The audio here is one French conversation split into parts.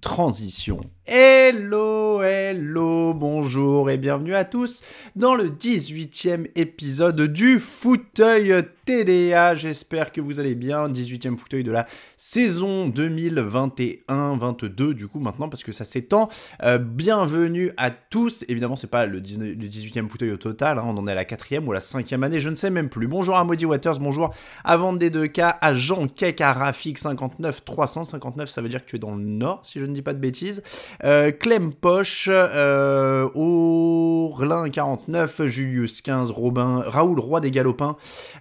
transition. Hello, hello, bonjour et bienvenue à tous dans le 18e épisode du fauteuil TDA. J'espère que vous allez bien. 18e fauteuil de la saison 2021-22 du coup maintenant parce que ça s'étend. Euh, bienvenue à tous. Évidemment, c'est pas le, 18e fauteuil au total. Hein. on en est à la 4e ou la 5e année, je ne sais même plus. Bonjour à Maudie Waters, bonjour à Vendée 2K, à Jean Kek, à Rafik 59 359. Ça veut dire que tu es dans le nord si je ne dis pas de bêtises. Euh, Clem Poche, euh, Orlin 49, Julius 15, Robin, Raoul Roi des Galopins,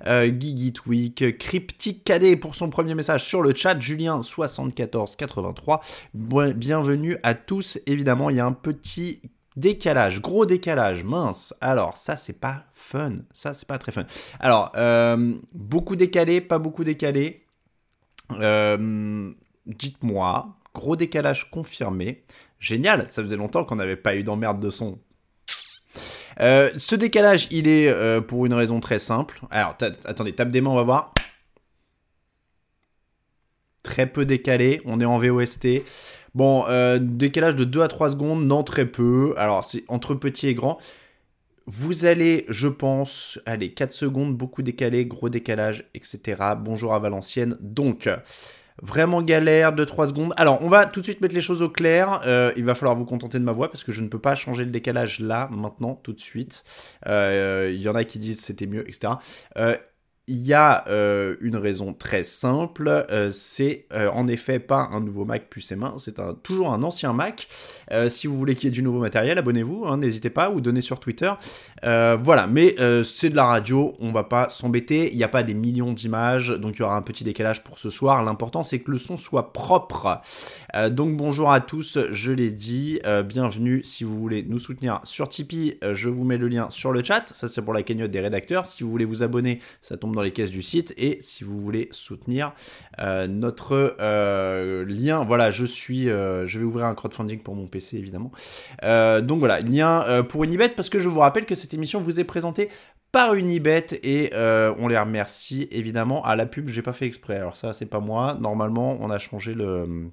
euh, Guigui Cryptic Cadet pour son premier message sur le chat, Julien 74 83. bienvenue à tous. Évidemment, il y a un petit décalage, gros décalage, mince. Alors, ça, c'est pas fun. Ça, c'est pas très fun. Alors, euh, beaucoup décalé, pas beaucoup décalé. Dites-moi, gros décalage confirmé. Génial, ça faisait longtemps qu'on n'avait pas eu d'emmerde de son. Euh, ce décalage, il est euh, pour une raison très simple. Alors, attendez, tape des mains, on va voir. Très peu décalé, on est en VOST. Bon, euh, décalage de 2 à 3 secondes, non très peu. Alors, c'est entre petit et grand. Vous allez, je pense, allez, 4 secondes, beaucoup décalé, gros décalage, etc. Bonjour à Valenciennes. Donc, Vraiment galère, 2-3 secondes. Alors, on va tout de suite mettre les choses au clair. Euh, il va falloir vous contenter de ma voix parce que je ne peux pas changer le décalage là, maintenant, tout de suite. Euh, il y en a qui disent c'était mieux, etc. il y a euh, une raison très simple, euh, c'est euh, en effet pas un nouveau Mac puce et main, c'est toujours un ancien Mac. si vous voulez qu'il y ait du nouveau matériel, abonnez-vous, hein, n'hésitez pas, ou donnez sur Twitter. voilà, mais c'est de la radio, on va pas s'embêter, il n'y a pas des millions d'images, donc il y aura un petit décalage pour ce soir. L'important c'est que le son soit propre. donc bonjour à tous, je l'ai dit, bienvenue si vous voulez nous soutenir sur Tipeee, je vous mets le lien sur le chat, ça c'est pour la cagnotte des rédacteurs. Si vous voulez vous abonner, ça tombe dans les caisses du site. Et si vous voulez soutenir euh, notre euh, lien, voilà, je suis, euh, je vais ouvrir un crowdfunding pour mon PC évidemment. donc voilà, lien pour Unibet parce que je vous rappelle que cette émission vous est présentée par Unibet et on les remercie évidemment à la pub. J'ai pas fait exprès. Alors ça, c'est pas moi. Normalement, on a changé le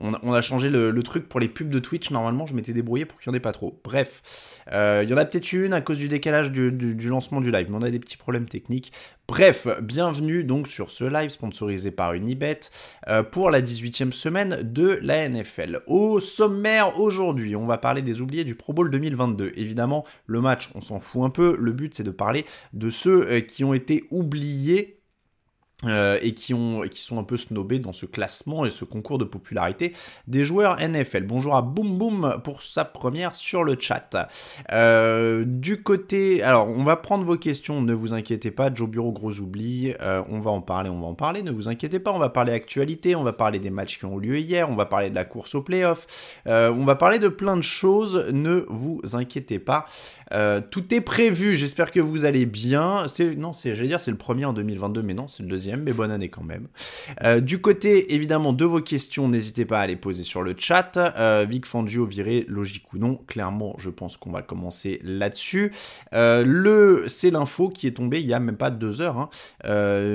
on a, changé le, truc pour les pubs de Twitch. Normalement, je m'étais débrouillé pour qu'il n'y en ait pas trop. Bref, euh, il y en a peut-être une à cause du décalage du, lancement du live, mais on a des petits problèmes techniques. Bref, bienvenue donc sur ce live sponsorisé par Unibet euh, pour la 18e semaine de la NFL. Au sommaire aujourd'hui, on va parler des oubliés du Pro Bowl 2022. Évidemment, le match, on s'en fout un peu. Le but, c'est de parler de ceux euh, qui ont été oubliés euh, et qui, ont, sont un peu snobés dans ce classement et ce concours de popularité des joueurs NFL. Bonjour à Boom Boom pour sa première sur le chat. Euh, du côté, alors on va prendre vos questions, ne vous inquiétez pas, Joe Bureau gros oubli, euh, on va en parler, on va en parler, ne vous inquiétez pas, on va parler actualité, on va parler des matchs qui ont eu lieu hier, on va parler de la course au playoff, on va parler de plein de choses, ne vous inquiétez pas. Euh, tout est prévu, j'espère que vous allez bien. C'est non, c'est j'allais dire c'est le premier en 2022, mais non, c'est le deuxième, mais bonne année quand même. Euh, du côté évidemment de vos questions, n'hésitez pas à les poser sur le chat. Euh, Vic Fangio viré, logique ou non Clairement, je pense qu'on va commencer là-dessus. le, c'est l'info qui est tombée il y a même pas deux heures. Hein.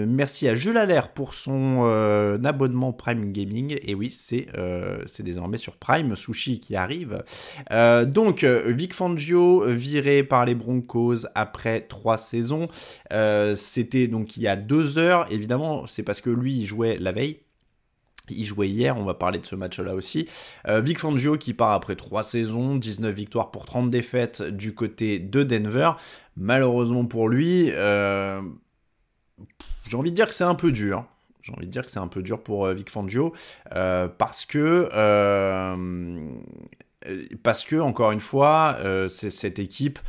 merci à Jules Allaire pour son abonnement Prime Gaming. Et oui, c'est c'est désormais sur Prime Sushi qui arrive. donc Vic Fangio viré par les Broncos après trois saisons. Euh, c'était donc il y a deux heures. Évidemment, c'est parce que lui, il jouait la veille. Il jouait hier, on va parler de ce match-là aussi. Euh, Vic Fangio qui part après trois saisons, 19 victoires pour 30 défaites du côté de Denver. Malheureusement pour lui, euh, j'ai envie de dire que c'est un peu dur. J'ai envie de dire que c'est un peu dur pour Vic Fangio parce que parce que, encore une fois, euh, cette équipe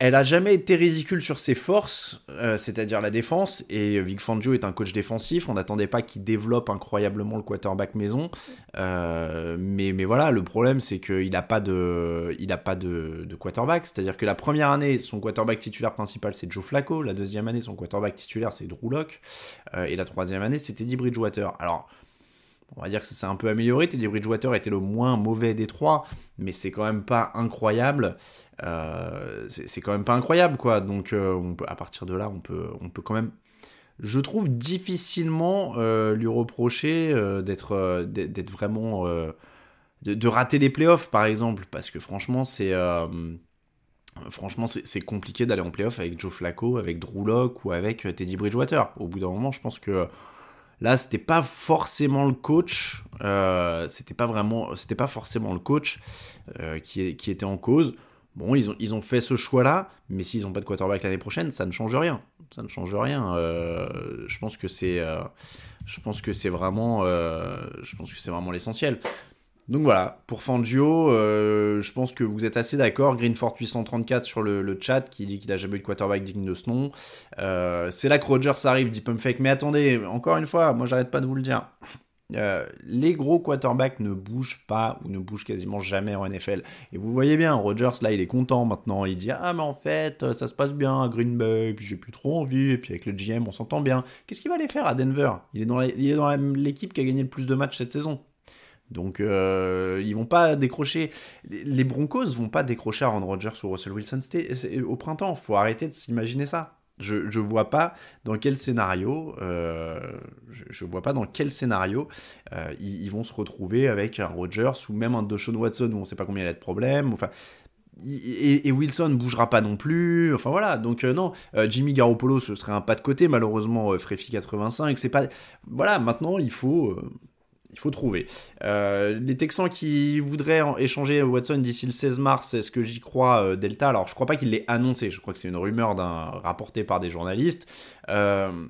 elle a jamais été ridicule sur ses forces, euh, c'est-à-dire la défense. Et Vic Fangio est un coach défensif. On n'attendait pas qu'il développe incroyablement le quarterback maison. mais, voilà, le problème c'est qu'il n'a pas de, il a pas de quarterback. C'est-à-dire que la première année, son quarterback titulaire principal c'est Joe Flacco. La deuxième année, son quarterback titulaire c'est Drew Locke. et la troisième année, c'était Eddie Bridgewater. Alors on va dire que ça s'est un peu amélioré. Teddy Bridgewater était le moins mauvais des trois, mais c'est quand même pas incroyable. Euh, c'est quand même pas incroyable, quoi. Donc, euh, à partir de là, on peut, on peut quand même je trouve difficilement lui reprocher d'être vraiment de, rater les playoffs par exemple parce que franchement c'est franchement c'est compliqué d'aller en playoff avec Joe Flacco avec Drew Lock ou avec Teddy Bridgewater au bout d'un moment je pense que Là, c'était pas forcément le coach, euh, c'était pas vraiment, c'était pas forcément le coach euh, qui, était en cause. Bon, ils ont, fait ce choix-là, mais s'ils n'ont pas de quarterback l'année prochaine, ça ne change rien. Ça ne change rien. Euh, je pense que c'est vraiment, je pense que c'est vraiment l'essentiel. Donc voilà, pour Fangio, euh, je pense que vous êtes assez d'accord. Greenford 834 sur le, chat qui dit qu'il a jamais eu de quarterback digne de ce nom. Euh, c'est là que Rogers arrive, dit Pumpfake. Mais attendez, encore une fois, moi j'arrête pas de vous le dire. Euh, les gros quarterbacks ne bougent pas ou ne bougent quasiment jamais en NFL. Et vous voyez bien, Rogers là il est content maintenant. Il dit Ah, mais en fait, ça se passe bien à Green Bay, puis j'ai plus trop envie, et puis avec le GM on s'entend bien. Qu'est-ce qu'il va aller faire à Denver? Il est dans l'équipe qui a gagné le plus de matchs cette saison. Donc euh, ils vont pas décrocher. Les Broncos vont pas décrocher Aaron Rodgers ou Russell Wilson au printemps. Faut arrêter de s'imaginer ça. Je, je vois pas dans quel scénario, euh, je, vois pas dans quel scénario euh, ils, vont se retrouver avec un Rodgers ou même un Deshaun Watson où on sait pas combien il y a de problèmes. Enfin, et, et, Wilson bougera pas non plus. Enfin voilà, donc non, Jimmy Garoppolo ce serait un pas de côté malheureusement. Fréfi 85, c'est pas. Voilà, maintenant il faut il faut trouver. Euh, les Texans qui voudraient échanger Watson d'ici le 16 mars, est-ce que j'y crois, euh, Delta? Alors, je crois pas qu'il l'ait annoncé. Je crois que c'est une rumeur d'un rapporté par des journalistes. Euh,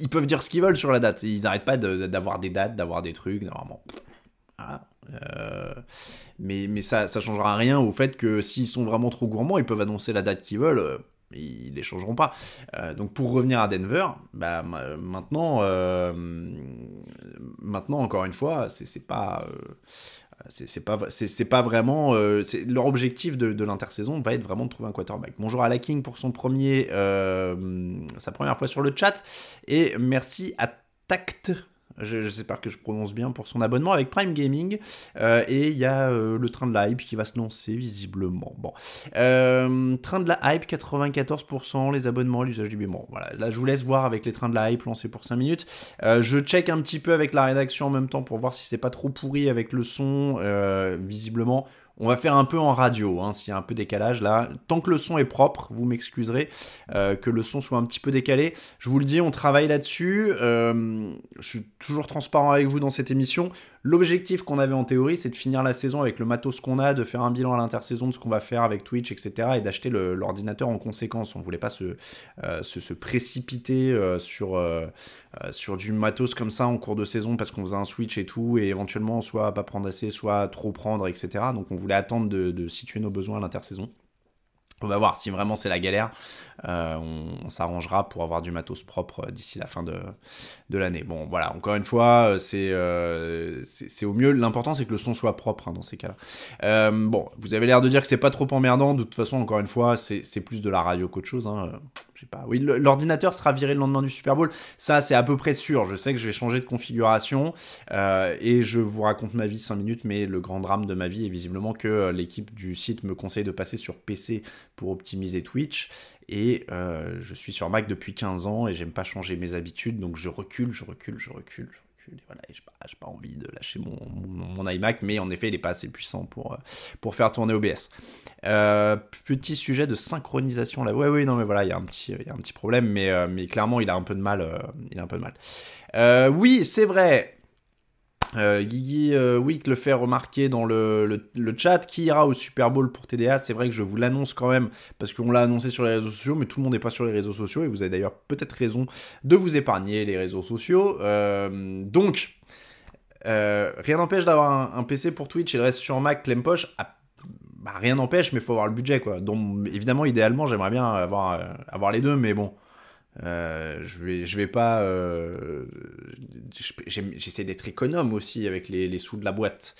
ils peuvent dire ce qu'ils veulent sur la date. Ils n'arrêtent pas d'avoir des dates, d'avoir des trucs. Normalement. mais, mais ça, ça changera rien au fait que s'ils sont vraiment trop gourmands, ils peuvent annoncer la date qu'ils veulent ils les changeront pas. Euh, donc pour revenir à Denver, bah, maintenant, euh, maintenant encore une fois, c'est pas euh, c'est pas pas vraiment leur objectif de, l'intersaison va être vraiment de trouver un quarterback. Bonjour à la King pour son premier sa première fois sur le chat et merci à Tact J'espère que je prononce bien pour son abonnement avec Prime Gaming. Euh, et il y a euh, le train de la hype qui va se lancer visiblement. Bon. Euh, train de la hype, 94%, les abonnements, l'usage du paiement. Voilà, là je vous laisse voir avec les trains de la hype lancés pour 5 minutes. je check un petit peu avec la rédaction en même temps pour voir si c'est pas trop pourri avec le son. visiblement, on va faire un peu en radio, hein, s'il y a un peu décalage là. Tant que le son est propre, vous m'excuserez euh, que le son soit un petit peu décalé. Je vous le dis, on travaille là-dessus. Euh, je suis toujours transparent avec vous dans cette émission. L'objectif qu'on avait en théorie, c'est de finir la saison avec le matos qu'on a, de faire un bilan à l'intersaison de ce qu'on va faire avec Twitch, etc. et d'acheter l'ordinateur en conséquence. On voulait pas se, euh, précipiter euh, sur, euh, sur du matos comme ça en cours de saison parce qu'on faisait un switch et tout, et éventuellement soit pas prendre assez, soit trop prendre, etc. Donc on voulait attendre de situer nos besoins à l'intersaison. On va voir si vraiment c'est la galère. Euh, on, s'arrangera pour avoir du matos propre d'ici la fin de, de l'année. Bon, voilà, encore une fois, c'est euh, c'est au mieux. L'important, c'est que le son soit propre hein, dans ces cas-là. Euh, bon, vous avez l'air de dire que c'est pas trop emmerdant. De toute façon, encore une fois, c'est plus de la radio qu'autre chose. Hein. pas. Oui, l'ordinateur sera viré le lendemain du Super Bowl. Ça, c'est à peu près sûr. Je sais que je vais changer de configuration et je vous raconte ma vie 5 minutes, mais le grand drame de ma vie est visiblement que l'équipe du site me conseille de passer sur PC pour optimiser Twitch. Et euh, je suis sur Mac depuis 15 ans et j'aime pas changer mes habitudes, donc je recule, je recule, je recule, je recule. Et voilà, j'ai pas, pas, envie de lâcher mon, mon, iMac, mais en effet, il est pas assez puissant pour, euh, pour faire tourner OBS. Euh, petit sujet de synchronisation là. Ouais, oui, non, mais voilà, il y a un petit, y a un petit problème, mais, mais clairement, il a un peu de mal. il a un peu de mal. oui, c'est vrai. Euh, Guigui euh, Wick le fait remarquer dans le, chat qui ira au Super Bowl pour TDA. C'est vrai que je vous l'annonce quand même parce qu'on l'a annoncé sur les réseaux sociaux, mais tout le monde n'est pas sur les réseaux sociaux et vous avez d'ailleurs peut-être raison de vous épargner les réseaux sociaux. Euh, donc, rien n'empêche d'avoir un, PC pour Twitch et le reste sur Mac, clem poche. Ah, bah, rien n'empêche, mais il faut avoir le budget quoi. Donc, évidemment, idéalement, j'aimerais bien avoir, avoir les deux, mais bon. Euh, je vais, je vais pas. Euh, j'essaie d'être économe aussi avec les, sous de la boîte.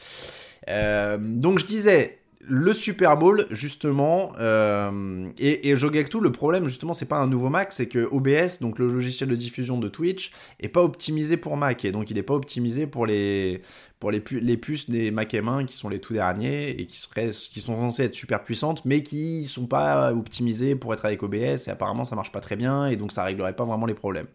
Euh, donc je disais, le Super Bowl, justement, euh, et, et Jogectu, le problème, justement, c'est pas un nouveau Mac, c'est que OBS, donc le logiciel de diffusion de Twitch, est pas optimisé pour Mac, et donc il est pas optimisé pour les puces des Mac M1 qui sont les tout derniers, et qui, seraient, qui sont censées être super puissantes, mais qui sont pas optimisées pour être avec OBS, et apparemment ça marche pas très bien, et donc ça réglerait pas vraiment les problèmes.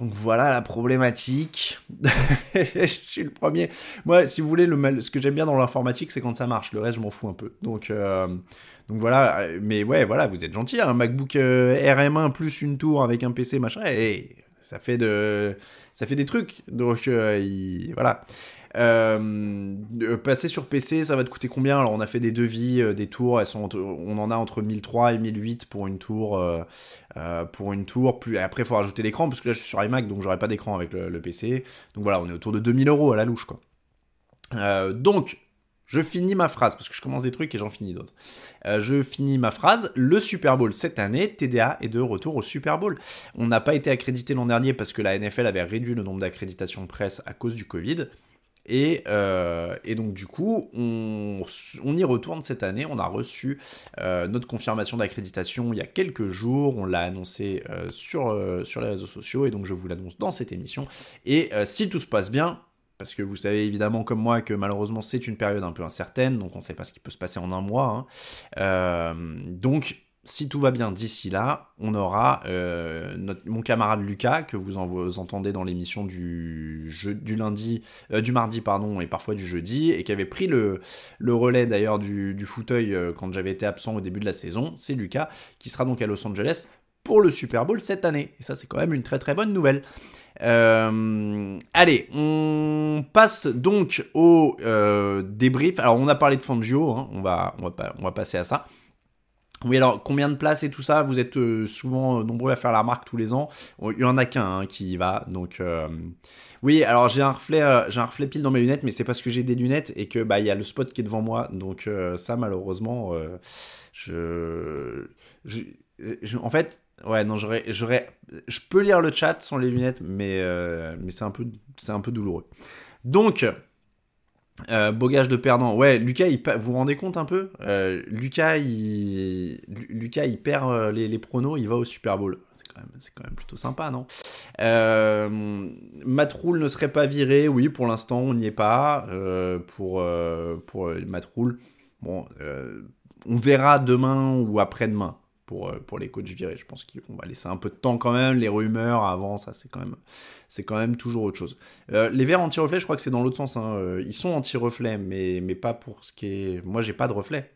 Donc voilà la problématique. je suis le premier. Moi, si vous voulez, le ce que j'aime bien dans l'informatique, c'est quand ça marche. Le reste, je m'en fous un peu. Donc, euh, donc voilà. Mais ouais, voilà, vous êtes gentil. Un hein. MacBook euh, RM1 plus une tour avec un PC, machin. Et ça fait de, ça fait des trucs. Donc euh, voilà. Euh, passer sur PC, ça va te coûter combien? Alors, on a fait des devis, euh, des tours, elles sont on en a entre 1003 et 1008 pour une tour. Euh, pour une tour. Après, il faut rajouter l'écran, parce que là, je suis sur iMac, donc j'aurai pas d'écran avec le, PC. Donc voilà, on est autour de 2000 euros à la louche, quoi. donc, je finis ma phrase, parce que je commence des trucs et j'en finis d'autres. je finis ma phrase. Le Super Bowl cette année, TDA est de retour au Super Bowl. On n'a pas été accrédité l'an dernier parce que la NFL avait réduit le nombre d'accréditations presse à cause du Covid. Euh, et, donc du coup, on, y retourne cette année. On a reçu euh, notre confirmation d'accréditation il y a quelques jours. On l'a annoncé euh, sur, les réseaux sociaux et donc je vous l'annonce dans cette émission. Et si tout se passe bien, parce que vous savez évidemment comme moi que malheureusement c'est une période un peu incertaine, donc on ne sait pas ce qui peut se passer en un mois. Hein. donc si tout va bien d'ici là, on aura euh, mon camarade Lucas, que vous, entendez dans l'émission euh, du mardi, pardon, et parfois du jeudi, et qui avait pris le, relais d'ailleurs du, fauteuil euh, quand j'avais été absent au début de la saison. C'est Lucas, qui sera donc à Los Angeles pour le Super Bowl cette année. Et ça, c'est quand même une très très bonne nouvelle. allez, on passe donc au débrief. Alors, on a parlé de Fangio, hein. on va passer à ça. Oui, alors combien de places et tout ça Vous êtes euh, souvent euh, nombreux à faire la remarque tous les ans. Il y en a qu'un hein, qui y va, donc euh, oui. Alors j'ai un reflet, j'ai un reflet pile dans mes lunettes, mais c'est parce que j'ai des lunettes et que bah il y a le spot qui est devant moi, donc ça malheureusement, je, en fait, ouais non j'aurais, j'aurais, je peux lire le chat sans les lunettes, mais mais c'est un peu, c'est un peu douloureux. Donc euh, Bogage de perdant. Ouais, Lucas, vous vous rendez compte un peu euh, Lucas, il, Lucas, il perd euh, les, pronos, il va au Super Bowl. C'est quand, même, quand même plutôt sympa, non? Matroul ne serait pas viré, oui, pour l'instant, on n'y est pas. pour pour Matroul, bon, on verra demain ou après-demain pour, euh, pour les coachs virés. Je pense qu'on va laisser un peu de temps quand même. Les rumeurs avant, ça, c'est quand même, c'est quand même toujours autre chose. Euh, les verres anti-reflet, je crois que c'est dans l'autre sens. Hein. Euh, ils sont anti-reflet, mais, mais pas pour ce qui est. Moi, j'ai pas de reflet.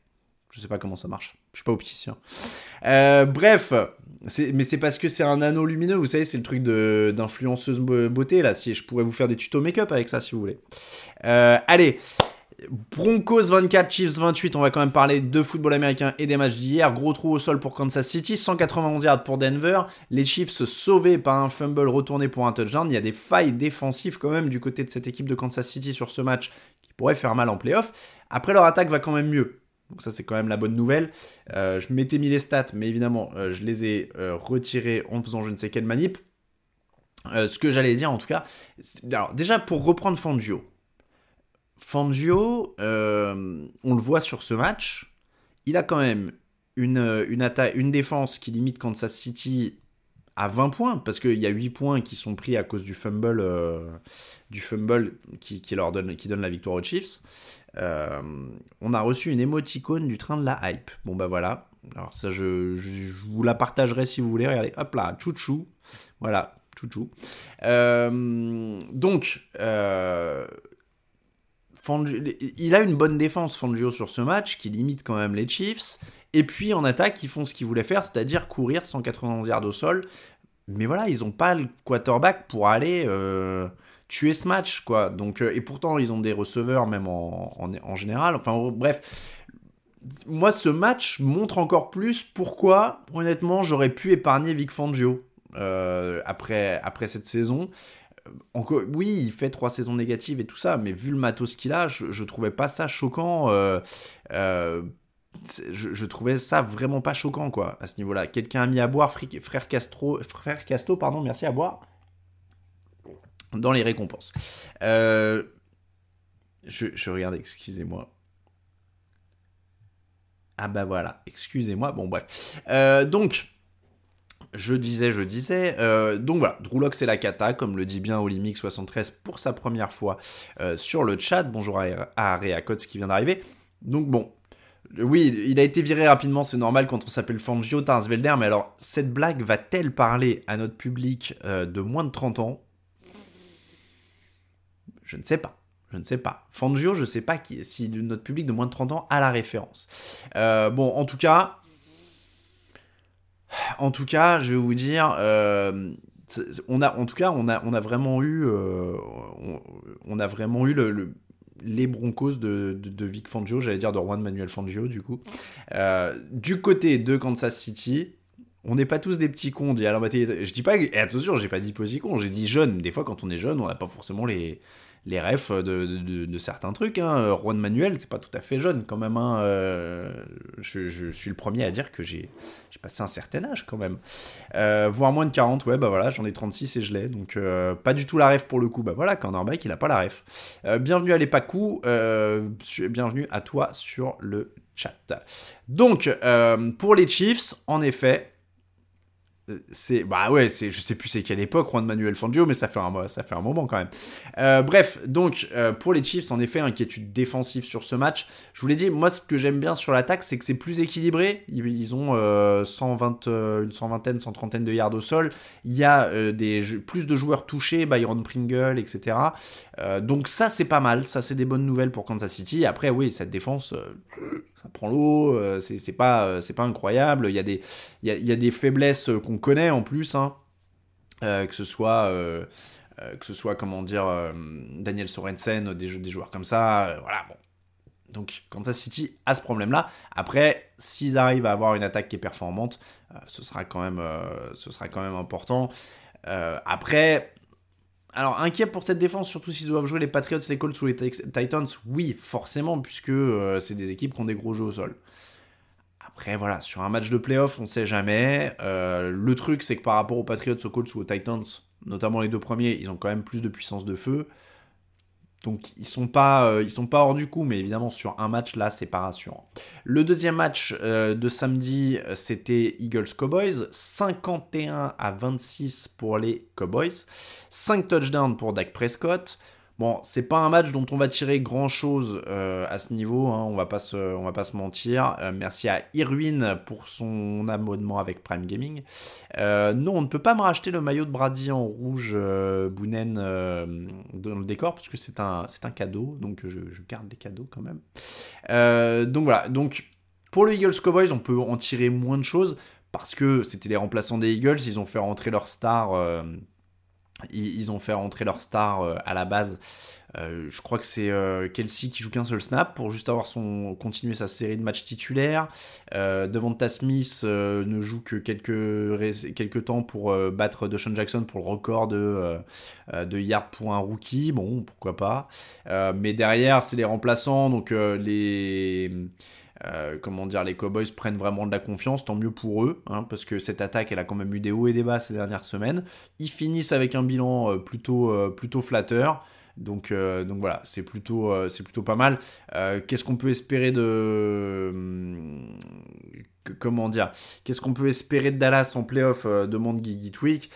Je sais pas comment ça marche. Je suis pas opticien. bref, mais c'est parce que c'est un anneau lumineux, vous savez, c'est le truc d'influenceuse beauté, là. Si je pourrais vous faire des tutos make-up avec ça, si vous voulez. allez, Broncos 24, Chiefs 28, on va quand même parler de football américain et des matchs d'hier. Gros trou au sol pour Kansas City, 191 yards pour Denver. Les Chiefs sauvés par un fumble retourné pour un touchdown. Il y a des failles défensives quand même du côté de cette équipe de Kansas City sur ce match qui pourrait faire mal en playoff. Après, leur attaque va quand même mieux. Donc ça, c'est quand même la bonne nouvelle. Euh, je m'étais mis les stats, mais évidemment, euh, je les ai euh, retirés en faisant je ne sais quelle manip. ce que j'allais dire en tout cas, déjà pour reprendre Fangio, Fangio, euh, on le voit sur ce match, il a quand même une, une, une défense qui limite Kansas City à 20 points, parce qu'il y a 8 points qui sont pris à cause du fumble, euh, du fumble qui, leur donne, qui donne la victoire aux Chiefs. Euh, on a reçu une émoticône du train de la hype. Bon bah voilà. Alors ça, je, je, vous la partagerai si vous voulez. Regardez, hop là, chouchou. Voilà, chouchou. donc, il a une bonne défense, Fangio, sur ce match, qui limite quand même les Chiefs. Et puis en attaque, ils font ce qu'ils voulaient faire, c'est-à-dire courir 191 yards au sol. Mais voilà, ils n'ont pas le quarterback pour aller euh, tuer ce match, quoi. Donc, euh, et pourtant, ils ont des receveurs, même en, en, général. Enfin, bref. Moi, ce match montre encore plus pourquoi, honnêtement, j'aurais pu épargner Vic Fangio euh, après, après cette saison oui, il fait trois saisons négatives et tout ça, mais vu le matos qu'il a, je, je, trouvais pas ça choquant. Euh, euh, je, trouvais ça vraiment pas choquant, quoi, à ce niveau-là. Quelqu'un a mis à boire, frère Castro, frère Casto, pardon, merci à boire, dans les récompenses. Euh, je, je regarde, excusez-moi. Ah bah voilà, excusez-moi. Bon bref. donc, je disais, je disais. donc voilà, Drewlock c'est la cata, comme le dit bien Olympic73 pour sa première fois sur le chat. Bonjour à, à Area qui vient d'arriver. Donc bon, oui, il a été viré rapidement, c'est normal quand on s'appelle Fangio, Tarsvelder, mais alors, cette blague va-t-elle parler à notre public euh, de moins de 30 ans? Je ne sais pas. Je ne sais pas. Fangio, je ne sais pas si notre public de moins de 30 ans a la référence. Euh, bon, en tout cas, en tout cas, je vais vous dire, euh, on a, en tout cas, on a, on a vraiment eu, on, a vraiment eu le les Broncos de, Vic Fangio, j'allais dire de Juan Manuel Fangio, du coup. Euh, du côté de Kansas City, on n'est pas tous des petits cons. Dit, alors, je dis pas, et attention, j'ai pas dit petits cons, j'ai dit jeunes. Des fois, quand on est jeune, on n'a pas forcément les, les refs de, certains trucs. Hein. Juan Manuel, c'est pas tout à fait jeune quand même. Hein. Euh, je, suis le premier à dire que j'ai passé un certain âge quand même. Euh, voire moins de 40, ouais, bah voilà, j'en ai 36 et je l'ai. Donc euh, pas du tout la ref pour le coup. Bah voilà, Cornerback, il a pas la ref. bienvenue à l'Epaku, bienvenue à toi sur le chat. Donc, pour les Chiefs, en effet, c'est bah ouais c'est je sais plus c'est quelle époque Juan Manuel Fangio mais ça fait un ça fait un moment quand même. Euh, bref donc euh, pour les Chiefs en effet inquiétude défensive sur ce match. Je vous l'ai dit moi ce que j'aime bien sur l'attaque c'est que c'est plus équilibré. Ils, ont 120 euh, une cent vingtaine cent trentaine de yards au sol. Il y a des plus de joueurs touchés Byron Pringle etc donc ça c'est pas mal. Ça c'est des bonnes nouvelles pour Kansas City. Après oui cette défense prend l'eau, euh, c'est pas, euh, pas incroyable. Il y, a des, il, y a, des faiblesses qu'on connaît en plus, hein. euh, que ce soit. que ce soit, comment dire, Daniel Sorensen, des, des joueurs comme ça, voilà, bon. Donc Kansas City a ce problème-là. Après, s'ils arrivent à avoir une attaque qui est performante, ce, sera quand même, ce sera quand même important. après, alors, inquiet pour cette défense, surtout s'ils doivent jouer les Patriots, les Colts ou les Titans Oui, forcément, puisque euh, c'est des équipes qui ont des gros jeux au sol. Après, voilà, sur un match de playoff, on sait jamais. Euh, le truc, c'est que par rapport aux Patriots, aux Colts ou aux Titans, notamment les deux premiers, ils ont quand même plus de puissance de feu. Donc ils sont pas euh, ils sont pas hors du coup, mais évidemment sur un match là c'est pas rassurant. Le deuxième match euh, de samedi c'était Eagles Cowboys, 51 à 26 pour les Cowboys, 5 touchdowns pour Dak Prescott. Bon, c'est pas un match dont on va tirer grand chose euh, à ce niveau, hein, on, va pas se, on va pas se mentir. Euh, merci à Irwin pour son abonnement avec Prime Gaming. Euh, non, on ne peut pas me racheter le maillot de Brady en rouge Bounen dans le décor parce que c'est un, un cadeau, donc je, je, garde les cadeaux quand même. donc voilà, donc pour le Eagles Cowboys, on peut en tirer moins de choses parce que c'était les remplaçants des Eagles, ils ont fait rentrer leur star ils, ont fait rentrer leur star euh, à la base. Euh, je crois que c'est euh, Kelsey qui joue qu'un seul snap pour juste avoir son continuer sa série de matchs titulaires. Euh, Devonta Smith ne joue que quelques, quelques temps pour battre Deshaun Jackson pour le record de, de yards pour un rookie. Bon, pourquoi pas. mais derrière, c'est les remplaçants, donc les euh, comment dire, les Cowboys prennent vraiment de la confiance, tant mieux pour eux, hein, parce que cette attaque, elle a quand même eu des hauts et des bas ces dernières semaines. Ils finissent avec un bilan euh, plutôt, euh, plutôt flatteur. Donc, voilà, c'est plutôt, c'est plutôt pas mal. Qu'est-ce qu'on peut espérer de. Hum, comment dire Qu'est-ce qu'on peut espérer de Dallas en playoff demande Guigui Tweak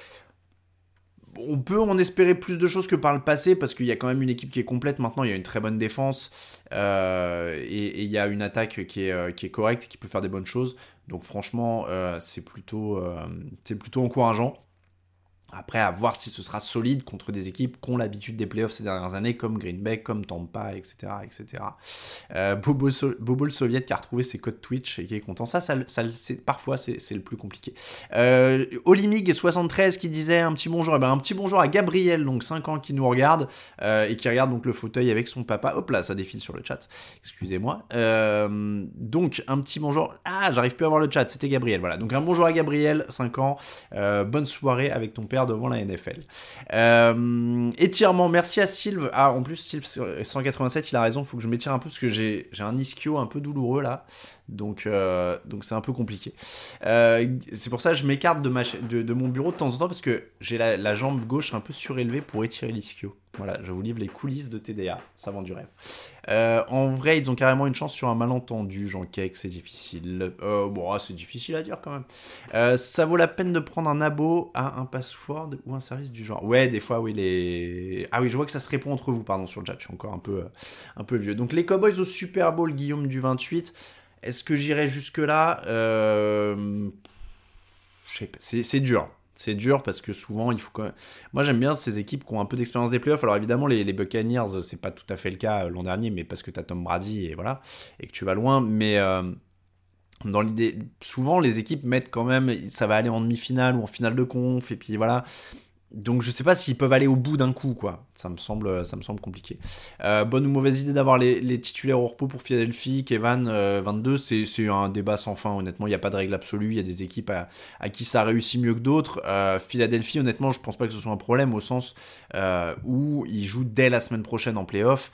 on peut en espérer plus de choses que par le passé parce qu'il y a quand même une équipe qui est complète maintenant. Il y a une très bonne défense euh, et, il y a une attaque qui est, euh, correcte et qui peut faire des bonnes choses. Donc franchement, euh, c'est plutôt encourageant. Après, à voir si ce sera solide contre des équipes qui ont l'habitude des playoffs ces dernières années, comme Green Bay, comme Tampa, etc. etc. Euh, Bobo, le Soviet qui a retrouvé ses codes Twitch et qui est content. Ça, ça, ça parfois, c'est le plus compliqué. Euh, Olimig73 qui disait un petit bonjour. Eh ben, un petit bonjour à Gabriel, donc 5 ans, qui nous regarde euh, et qui regarde donc le fauteuil avec son papa. Hop là, ça défile sur le chat. Excusez-moi. Euh, donc, un petit bonjour. Ah, j'arrive plus à voir le chat. C'était Gabriel. Voilà. Donc, un bonjour à Gabriel, 5 ans. bonne soirée avec ton père devant la NFL. Euh, étirement, merci à Sylve. Ah, en plus, Sylve 187, il a raison, il faut que je m'étire un peu parce que j'ai un ischio un peu douloureux là. Donc, euh, donc c'est un peu compliqué. Euh, c'est pour ça que je m'écarte de, de, de, mon bureau de temps en temps parce que j'ai la, jambe gauche un peu surélevée pour étirer l'ischio. Voilà, je vous livre les coulisses de TDA, ça vend du rêve. Euh, en vrai, ils ont carrément une chance sur un malentendu, Jean Cake, c'est difficile. Euh, bon, ah, c'est difficile à dire quand même. Euh, ça vaut la peine de prendre un abo à un password ou un service du genre. Ouais, des fois, oui, les. Ah oui, je vois que ça se répond entre vous, pardon, sur le chat, je suis encore un peu, un peu vieux. Donc les Cowboys au Super Bowl, Guillaume du 28. Est-ce que j'irai jusque-là? Je sais pas, c'est dur c'est dur parce que souvent il faut quand même... Moi j'aime bien ces équipes qui ont un peu d'expérience des playoffs. Alors évidemment les, les Buccaneers c'est pas tout à fait le cas euh, l'an dernier, mais parce que tu as Tom Brady et voilà et que tu vas loin. Mais euh, dans l'idée, souvent les équipes mettent quand même, ça va aller en demi-finale ou en finale de conf et puis voilà donc je sais pas s'ils peuvent aller au bout d'un coup, quoi. Ça me semble, compliqué. Euh, bonne ou mauvaise idée d'avoir les, titulaires au repos pour Philadelphie, Kevin 22, euh, c'est un débat sans fin. Honnêtement, il n'y a pas de règle absolue. Il y a des équipes à, qui ça réussit mieux que d'autres. Euh, Philadelphie, honnêtement, je pense pas que ce soit un problème au sens où ils jouent dès la semaine prochaine en playoff.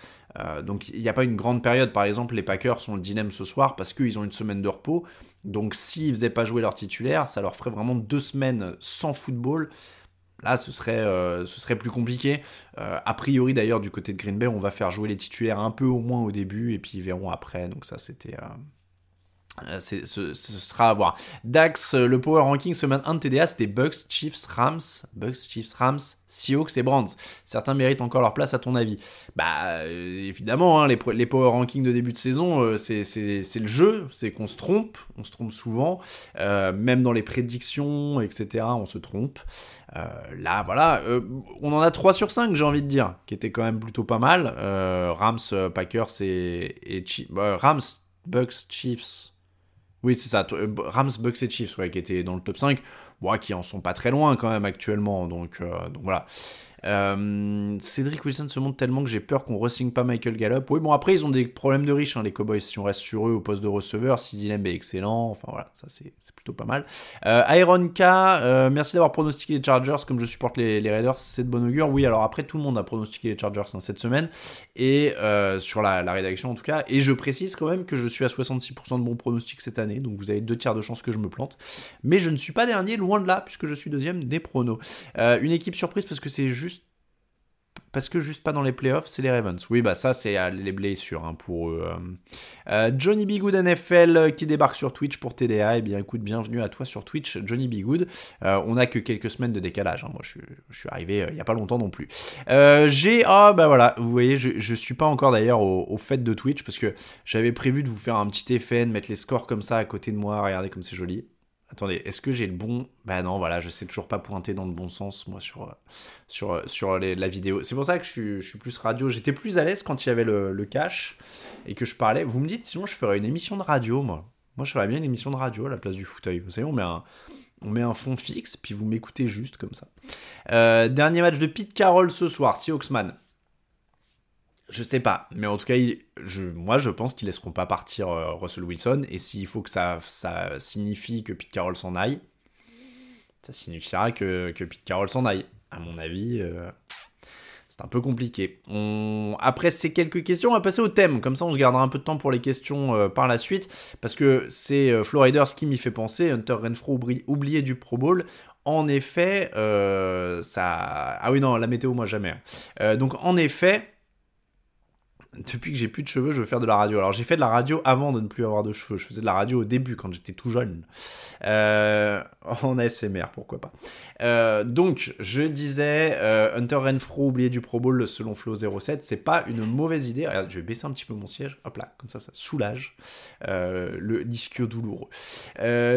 donc il n'y a pas une grande période. Par exemple, les Packers sont le dilemme ce soir parce qu'ils ont une semaine de repos. Donc s'ils faisaient pas jouer leurs titulaires, ça leur ferait vraiment deux semaines sans football. Là, ce serait, euh, ce serait plus compliqué. Euh, a priori, d'ailleurs, du côté de Green Bay, on va faire jouer les titulaires un peu au moins au début, et puis ils verront après. Donc ça, c'était... Euh, euh, ce, sera à voir. Dax, euh, le power ranking semaine 1 de TDA, c'était Bucks, Chiefs, Rams, Bucks, Chiefs, Rams, Seahawks et Brands. Certains méritent encore leur place à ton avis? Bah euh, évidemment, hein, les, les, power rankings de début de saison, c'est le jeu, c'est qu'on se trompe, on se trompe souvent, même dans les prédictions, etc. On se trompe. là, voilà, on en a 3 sur 5, j'ai envie de dire, qui était quand même plutôt pas mal. Rams, Packers et, et Rams, Bucks, Chiefs. Oui, c'est ça. Euh, Rams, Bucks et Chiefs, qui étaient dans le top 5, bon, qui en sont pas très loin quand même actuellement. Donc, euh, donc voilà. Euh, Cédric Wilson se montre tellement que j'ai peur qu'on re pas Michael Gallup. Oui, bon, après, ils ont des problèmes de riches, hein, les Cowboys, si on reste sur eux au poste de receveur. Si Lamb est excellent, enfin voilà, ça c'est plutôt pas mal. Euh, Iron K, euh, merci d'avoir pronostiqué les Chargers comme je supporte les, Raiders, c'est de bon augure. Oui, alors après, tout le monde a pronostiqué les Chargers hein, cette semaine, et sur la, rédaction en tout cas. Et je précise quand même que je suis à 66% de bons pronostics cette année, donc vous avez deux tiers de chance que je me plante. Mais je ne suis pas dernier, loin de là, puisque je suis deuxième des pronos. une équipe surprise parce que c'est juste parce que juste pas dans les playoffs, c'est les Ravens. Oui, bah ça, c'est euh, les blessures hein, pour eux. Euh. Euh, Johnny B. Good NFL qui débarque sur Twitch pour TDA. Eh bien, écoute, bienvenue à toi sur Twitch, Johnny B. Good. on a que quelques semaines de décalage. Hein. Moi, je, suis arrivé il y a pas longtemps non plus. J'ai. Ah, bah voilà, vous voyez, je, je suis pas encore d'ailleurs au, au, fait de Twitch parce que j'avais prévu de vous faire un petit effet, de mettre les scores comme ça à côté de moi. Regardez comme c'est joli. Attendez, est-ce que j'ai le bon? Bah non, voilà, je sais toujours pas pointer dans le bon sens, moi, sur, sur, sur la vidéo. C'est pour ça que je suis, plus radio. J'étais plus à l'aise quand il y avait le, le, cache et que je parlais. Vous me dites, sinon, je ferais une émission de radio, moi. Moi, je ferais bien une émission de radio à la place du fauteuil. Vous savez, on met un, on met un fond fixe, puis vous m'écoutez juste comme ça. Euh, dernier match de Pete Carroll ce soir, Seahawksman. Je sais pas, mais en tout cas, moi je pense qu'ils laisseront pas partir euh, Russell Wilson, et s'il faut que ça, signifie que Pete Carroll s'en aille, ça signifiera que, que Pete Carroll s'en aille. À mon avis, euh, c'est un peu compliqué. Après ces quelques questions, on va passer au thème, comme ça on se gardera un peu de temps pour les questions euh, par la suite, parce que c'est Floriders qui m'y fait penser, Hunter Renfro oublié du Pro Bowl. En effet, ça... Ah oui non, la météo moi jamais. donc en effet depuis que j'ai plus de cheveux, je veux faire de la radio. Alors j'ai fait de la radio avant de ne plus avoir de cheveux. Je faisais de la radio au début quand j'étais tout jeune. Euh, en ASMR, pourquoi pas. Euh, donc je disais euh, Hunter Renfro oublié du Pro Bowl selon Flow 07, c'est pas une mauvaise idée. Regarde, je vais baisser un petit peu mon siège. Hop là, comme ça, ça soulage le disque douloureux.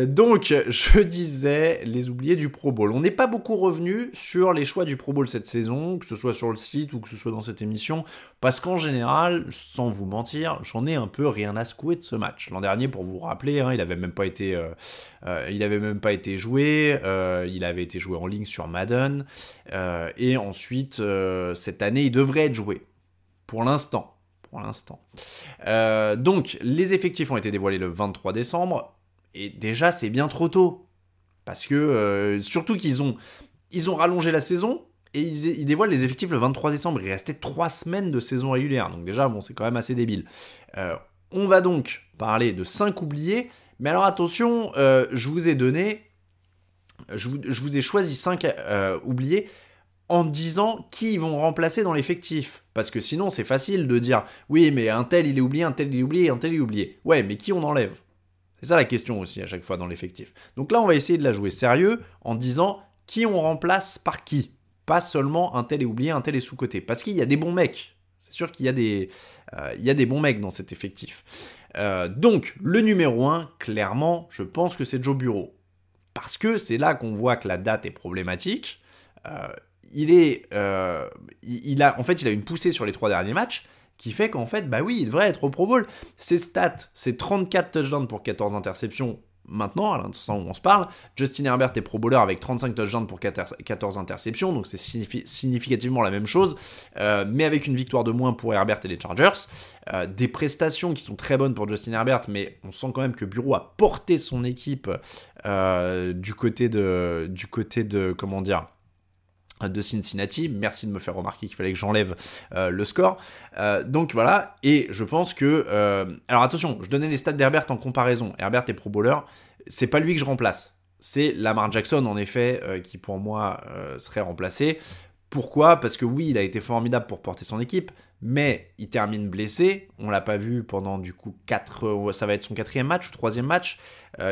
donc je disais les oubliés du Pro Bowl. On n'est pas beaucoup revenu sur les choix du Pro Bowl cette saison, que ce soit sur le site ou que ce soit dans cette émission, parce qu'en général sans vous mentir, j'en ai un peu rien à secouer de ce match. L'an dernier, pour vous rappeler, hein, il avait même pas été, euh, euh, même pas été joué. Euh, il avait été joué en ligne sur Madden. et ensuite, cette année, il devrait être joué. Pour l'instant. Pour l'instant. donc, les effectifs ont été dévoilés le 23 décembre. Et déjà, c'est bien trop tôt. Parce que, surtout qu'ils ont, ils ont rallongé la saison et ils, dévoilent les effectifs le 23 décembre. Il restait 3 semaines de saison régulière. Donc déjà, bon, c'est quand même assez débile. Euh, on va donc parler de 5 oubliés. Mais alors attention, euh, je vous ai donné... Je vous, ai choisi 5 euh, oubliés en disant qui ils vont remplacer dans l'effectif. Parce que sinon, c'est facile de dire oui, mais un tel il est oublié, un tel il est oublié, un tel il est oublié. Ouais, mais qui on enlève? C'est ça la question aussi à chaque fois dans l'effectif. Donc là, on va essayer de la jouer sérieux en disant qui on remplace par qui. Pas seulement un tel est oublié, un tel est sous-côté. Parce qu'il y a des bons mecs. C'est sûr qu'il y, a des, euh, y a des bons mecs dans cet effectif. Euh, donc, le numéro 1, clairement, je pense que c'est Joe Bureau. Parce que c'est là qu'on voit que la date est problématique. Euh, il est, il, a, en fait, il a une poussée sur les trois derniers matchs qui fait qu'en fait, bah oui, il devrait être au Pro Bowl. Ses stats, c'est 34 touchdowns pour 14 interceptions, maintenant, à l'instant où on se parle. Justin Herbert est pro bowler avec 35 touchdowns pour 14 interceptions, donc c'est significativement la même chose, euh, mais avec une victoire de moins pour Herbert et les Chargers. Euh, des prestations qui sont très bonnes pour Justin Herbert, mais on sent quand même que Bureau a porté son équipe euh, du côté de, du côté de, comment dire, de Cincinnati. Merci de me faire remarquer qu'il fallait que j'enlève le score. donc voilà, et je pense que... alors attention, je donnais les stats d'Herbert en comparaison. Herbert est pro bowler c'est pas lui que je remplace. C'est Lamar Jackson, en effet, euh, qui pour moi euh, serait remplacé. Pourquoi? Parce que oui, il a été formidable pour porter son équipe, mais il termine blessé. On l'a pas vu pendant du coup 4, euh, ça va être son quatrième match ou troisième match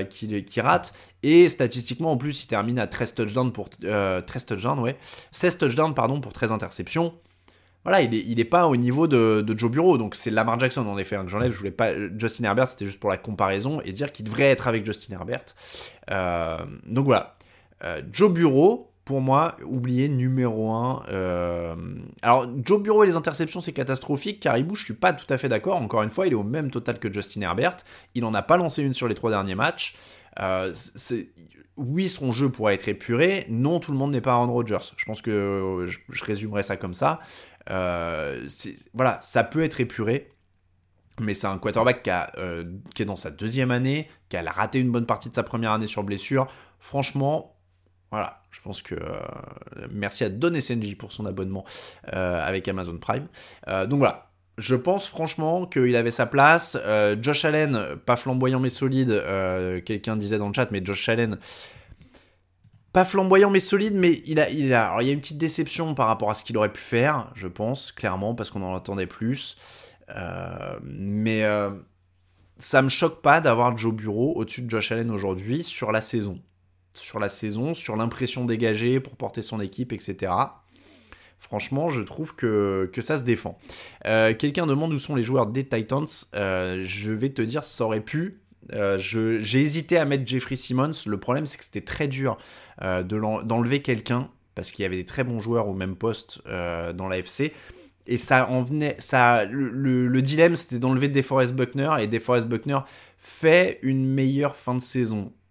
qui, rate. Et statistiquement, en plus, il termine à 13 touchdowns pour 13 touchdowns, ouais, 16 touchdowns pardon pour 13 interceptions voilà, il n'est est pas au niveau de, Joe Bureau. Donc c'est Lamar Jackson en effet hein, j'enlève. Je voulais pas Justin Herbert, c'était juste pour la comparaison et dire qu'il devrait être avec Justin Herbert. Euh, donc voilà, euh, Joe Bureau. Pour moi, oublié numéro 1. Euh, alors, Joe Bureau et les interceptions, c'est catastrophique. Caribou, je suis pas tout à fait d'accord. Encore une fois, il est au même total que Justin Herbert. Il en a pas lancé une sur les trois derniers matchs. oui, son jeu pourrait être épuré. Non, tout le monde n'est pas Aaron Rodgers. Je pense que je, je résumerai ça comme ça. Euh, voilà, ça peut être épuré. Mais c'est un quarterback euh, qui, est dans sa deuxième année, qui a raté une bonne partie de sa première année sur blessure. Franchement, voilà, je pense que euh, merci à Don SNJ pour son abonnement avec Amazon Prime. donc voilà, je pense franchement qu'il avait sa place. Josh Allen, pas flamboyant mais solide, quelqu'un disait dans le chat, mais Josh Allen, pas flamboyant mais solide, mais il a, alors il y a une petite déception par rapport à ce qu'il aurait pu faire, je pense, clairement, parce qu'on en attendait plus. Euh, mais euh, ça me choque pas d'avoir Joe Bureau au-dessus de Josh Allen aujourd'hui sur la saison. Sur la saison, sur l'impression dégagée pour porter son équipe, etc. Franchement, je trouve que, que ça se défend. Euh, quelqu'un demande où sont les joueurs des Titans. je vais te dire, ça aurait pu. j'ai hésité à mettre Jeffrey Simmons. Le problème, c'est que c'était très dur euh, d'enlever quelqu'un, parce qu'il y avait des très bons joueurs au même poste euh, dans l'AFC. Et ça en venait, ça, le, dilemme c'était d'enlever DeForest Buckner, et DeForest Buckner fait une meilleure fin de saison, euh,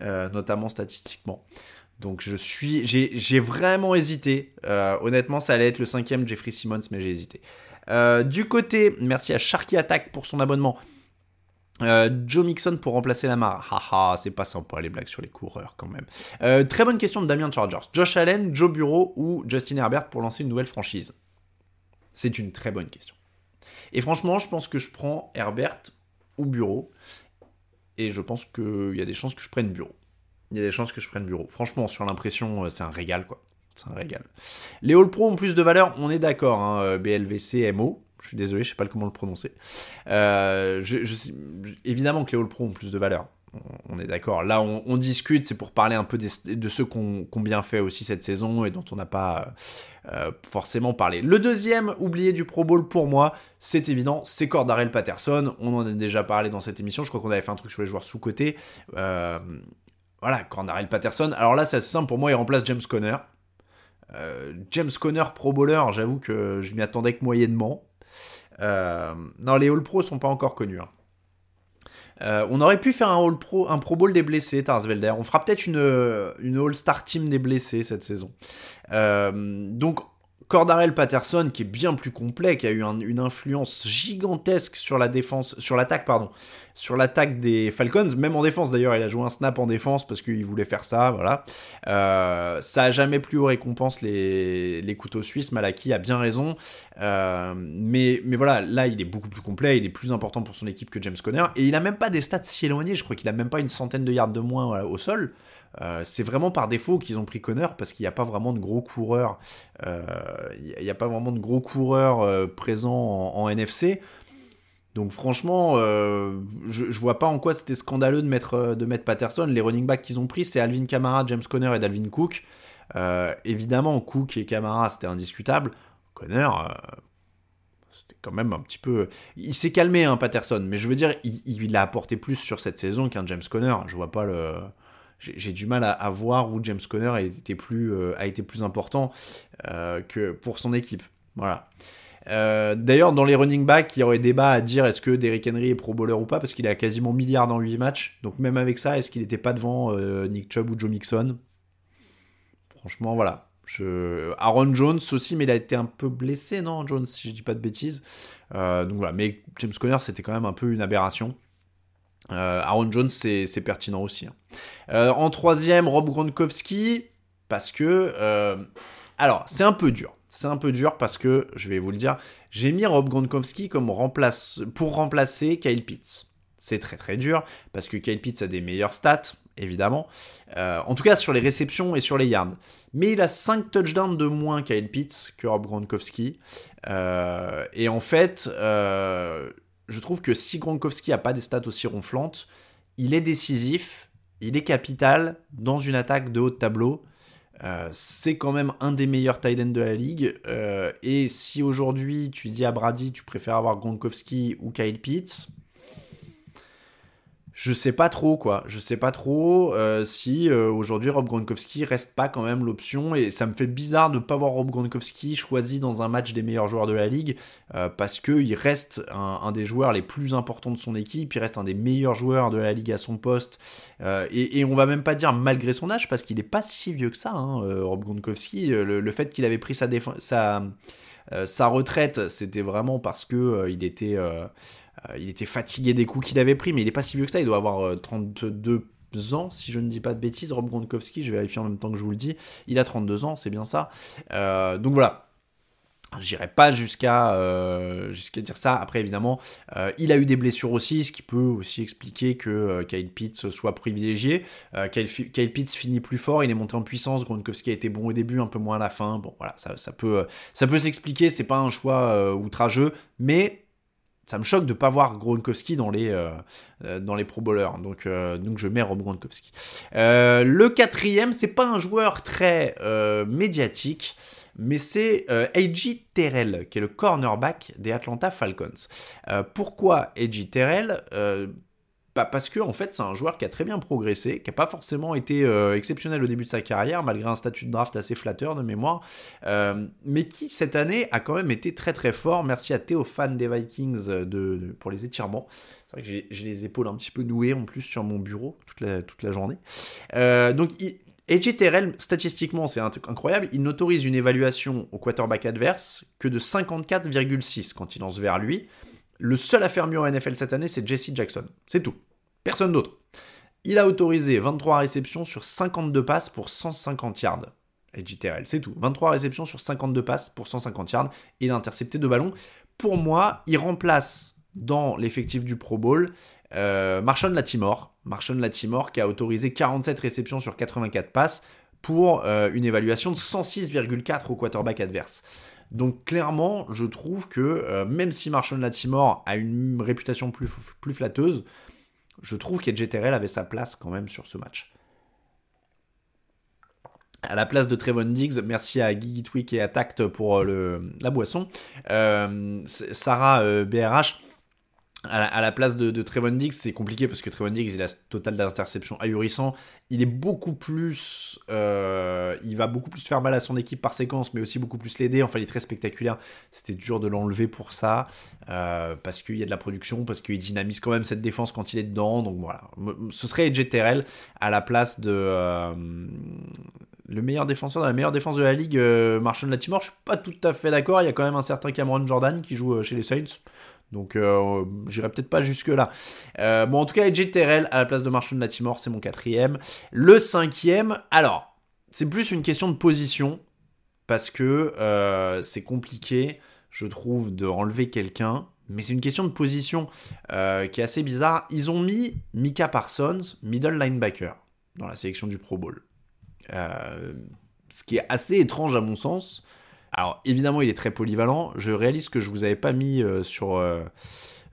notamment statistiquement. Donc je suis, j'ai vraiment hésité. honnêtement, ça allait être le cinquième Jeffrey Simmons, mais j'ai hésité. du côté, merci à Sharky Attack pour son abonnement. Euh, Joe Mixon pour remplacer Lamar. Haha, c'est pas sympa les blagues sur les coureurs quand même. Euh, très bonne question de Damien Chargers. Josh Allen, Joe Bureau ou Justin Herbert pour lancer une nouvelle franchise? C'est une très bonne question. Et franchement, je pense que je prends Herbert ou Bureau. Et je pense qu'il y a des chances que je prenne Bureau. Il y a des chances que je prenne Bureau. Franchement, sur l'impression, euh, c'est un régal quoi. C'est un régal. Les All Pro ont plus de valeur, on est d'accord. Hein, BLVC, MO. Je suis désolé, je sais pas comment le prononcer. Euh, évidemment que les All Pro ont plus de valeur. On, est d'accord. Là, on, discute, c'est pour parler un peu de ceux qui ont, bien fait aussi cette saison et dont on n'a pas euh, forcément parlé. Le deuxième oublié du Pro Bowl pour moi, c'est évident, c'est Cordarel Patterson. On en a déjà parlé dans cette émission. Je crois qu'on avait fait un truc sur les joueurs sous-côté. Euh, voilà, Cordarel Patterson. Alors là, c'est assez simple. Pour moi, il remplace James Conner. James Conner Pro Bowler, j'avoue que je m'y attendais que moyennement. Euh, non, les All Pro sont pas encore connus. Hein. Euh, on aurait pu faire un Pro, un Bowl des blessés, Tarsvelder. On fera peut-être une, une All Star Team des blessés cette saison. Euh, donc, Cordarel Patterson, qui est bien plus complet, qui a eu une influence gigantesque sur la défense, sur l'attaque, pardon, sur l'attaque des Falcons, même en défense d'ailleurs, il a joué un snap en défense parce qu'il voulait faire ça, voilà. Euh, ça a jamais plus aux récompenses les, couteaux suisses, Malaki a bien raison, euh, mais, mais voilà, là il est beaucoup plus complet, il est plus important pour son équipe que James Conner, et il a même pas des stats si éloignés, je crois qu'il a même pas une centaine de yards de moins au sol. Euh, c'est vraiment par défaut qu'ils ont pris Conner parce qu'il n'y a pas vraiment de gros coureurs. Il n'y a pas vraiment de gros coureurs présents en, NFC. Donc franchement, euh, je, je, vois pas en quoi c'était scandaleux de mettre, euh, de mettre Patterson. Les running backs qu'ils ont pris, c'est Alvin Kamara, James Conner et Dalvin Cook. Euh, évidemment, Cook et Kamara, c'était indiscutable. Conner, c'était quand même un petit peu... Il s'est calmé, hein, Patterson, mais je veux dire, il, a apporté plus sur cette saison qu'un James Conner. Je vois pas le... J'ai du mal à, voir où James Conner a été plus, a été plus important que pour son équipe. Voilà. Euh, d'ailleurs, dans les running backs, il y aurait débat à dire est-ce que Derrick Henry est pro bowler ou pas, parce qu'il a quasiment milliard dans 8 matchs. Donc même avec ça, est-ce qu'il n'était pas devant euh, Nick Chubb ou Joe Mixon? Franchement, voilà. Aaron Jones aussi, mais il a été un peu blessé, non, Jones, si je dis pas de bêtises. Euh, donc voilà, mais James Conner, c'était quand même un peu une aberration. Aaron Jones, c'est pertinent aussi. Hein. en troisième, Rob Gronkowski, parce que... alors, c'est un peu dur c'est un peu dur parce que, je vais vous le dire, j'ai mis Rob Gronkowski comme remplace, pour remplacer Kyle Pitts. C'est très très dur parce que Kyle Pitts a des meilleures stats, évidemment. Euh, en tout cas sur les réceptions et sur les yards. Mais il a 5 touchdowns de moins Kyle Pitts que Rob Gronkowski. Euh, et en fait, euh, je trouve que si Gronkowski a pas des stats aussi ronflantes, il est décisif, il est capital dans une attaque de haut de tableau. Euh, c'est quand même un des meilleurs tight ends de la ligue. Euh, et si aujourd'hui tu dis à Brady tu préfères avoir Gronkowski ou Kyle Pitts, je sais pas trop quoi. Je sais pas trop euh, si euh, aujourd'hui Rob Gronkowski reste pas quand même l'option et ça me fait bizarre de pas voir Rob Gronkowski choisi dans un match des meilleurs joueurs de la ligue euh, parce que il reste un, des joueurs les plus importants de son équipe, il reste un des meilleurs joueurs de la ligue à son poste et, et, on va même pas dire malgré son âge parce qu'il est pas si vieux que ça, hein, Rob Gronkowski. Le, fait qu'il avait pris sa, sa, retraite, c'était vraiment parce que il était euh, il était fatigué des coups qu'il avait pris, mais il n'est pas si vieux que ça. Il doit avoir 32 euh, ans, si je ne dis pas de bêtises. Rob Gronkowski, je vais vérifier en même temps que je vous le dis. Il a 32 ans, c'est bien ça. Euh, donc voilà. J'irai pas jusqu'à dire ça. Après, évidemment, il a eu des blessures aussi, ce qui peut aussi expliquer que Kyle Pitts soit privilégié. Kyle, Kyle, Pitts finit plus fort, il est monté en puissance. Gronkowski a été bon au début, un peu moins à la fin. Bon, voilà, ça, ça peut, ça peut s'expliquer. Pas un choix outrageux, mais ça me choque de ne pas voir Gronkowski dans les, euh, euh, dans les Pro Bowlers. Donc, euh, donc je mets Rob Gronkowski. le quatrième, c'est pas un joueur très médiatique, mais c'est A.J. Terrell, qui est le cornerback des Atlanta Falcons. pourquoi A.J. Terrell? Parce que en fait c'est un joueur qui a très bien progressé, qui n'a pas forcément été euh, exceptionnel au début de sa carrière, malgré un statut de draft assez flatteur de mémoire, euh, mais qui cette année a quand même été très très fort. Merci à Théophane des Vikings de, pour les étirements. C'est vrai que j'ai les épaules un petit peu nouées en plus sur mon bureau toute la, journée. Euh, donc AJ Terrell, statistiquement, c'est incroyable. Il n'autorise une évaluation au quarterback adverse que de 54,6 quand il lance vers lui. Le seul à faire mieux en NFL cette année, c'est Jesse Jackson. C'est tout. Personne d'autre. Il a autorisé 23 réceptions sur 52 passes pour 150 yards. JTRL, c'est tout. 23 réceptions sur 52 passes pour 150 yards. Il a intercepté deux ballons. Pour moi, il remplace dans l'effectif du Pro Bowl euh, Latimore. Marshall Latimore qui a autorisé 47 réceptions sur 84 passes pour euh, une évaluation de 106,4 au quarterback adverse. Donc clairement, je trouve que euh, même si Marshall Latimore a une réputation plus flatteuse, je trouve qu'Edgeterel avait sa place quand même sur ce match. À la place de Trevon Diggs, merci à Guigui Twick et à Tact pour euh, la boisson. Euh, Sarah BRH, à la, place de, Trevon Diggs, c'est compliqué parce que Trevon Diggs, il a ce total d'interception ahurissant. Il est beaucoup plus. Euh, il va beaucoup plus faire mal à son équipe par séquence, mais aussi beaucoup plus l'aider. Enfin, il est très spectaculaire. C'était dur de l'enlever pour ça. Euh, parce qu'il y a de la production, parce qu'il dynamise quand même cette défense quand il est dedans. Donc voilà. Ce serait EJTRL à la place de. Euh, le meilleur défenseur dans la meilleure défense de la ligue, Marshall Latimore. Je suis pas tout à fait d'accord. Il y a quand même un certain Cameron Jordan qui joue chez les Saints. Donc, euh, j'irai peut-être pas jusque-là. Euh, bon, en tout cas, AJ Terrell à la place de Marshall Latimore, c'est mon quatrième. Le cinquième, alors, c'est plus une question de position, parce que euh, c'est compliqué, je trouve, de enlever quelqu'un. Mais c'est une question de position qui est assez bizarre. Ils ont mis Mika Parsons, middle linebacker, dans la sélection du Pro Bowl. ce qui est assez étrange à mon sens, alors évidemment, il est très polyvalent. Je réalise que euh, euh,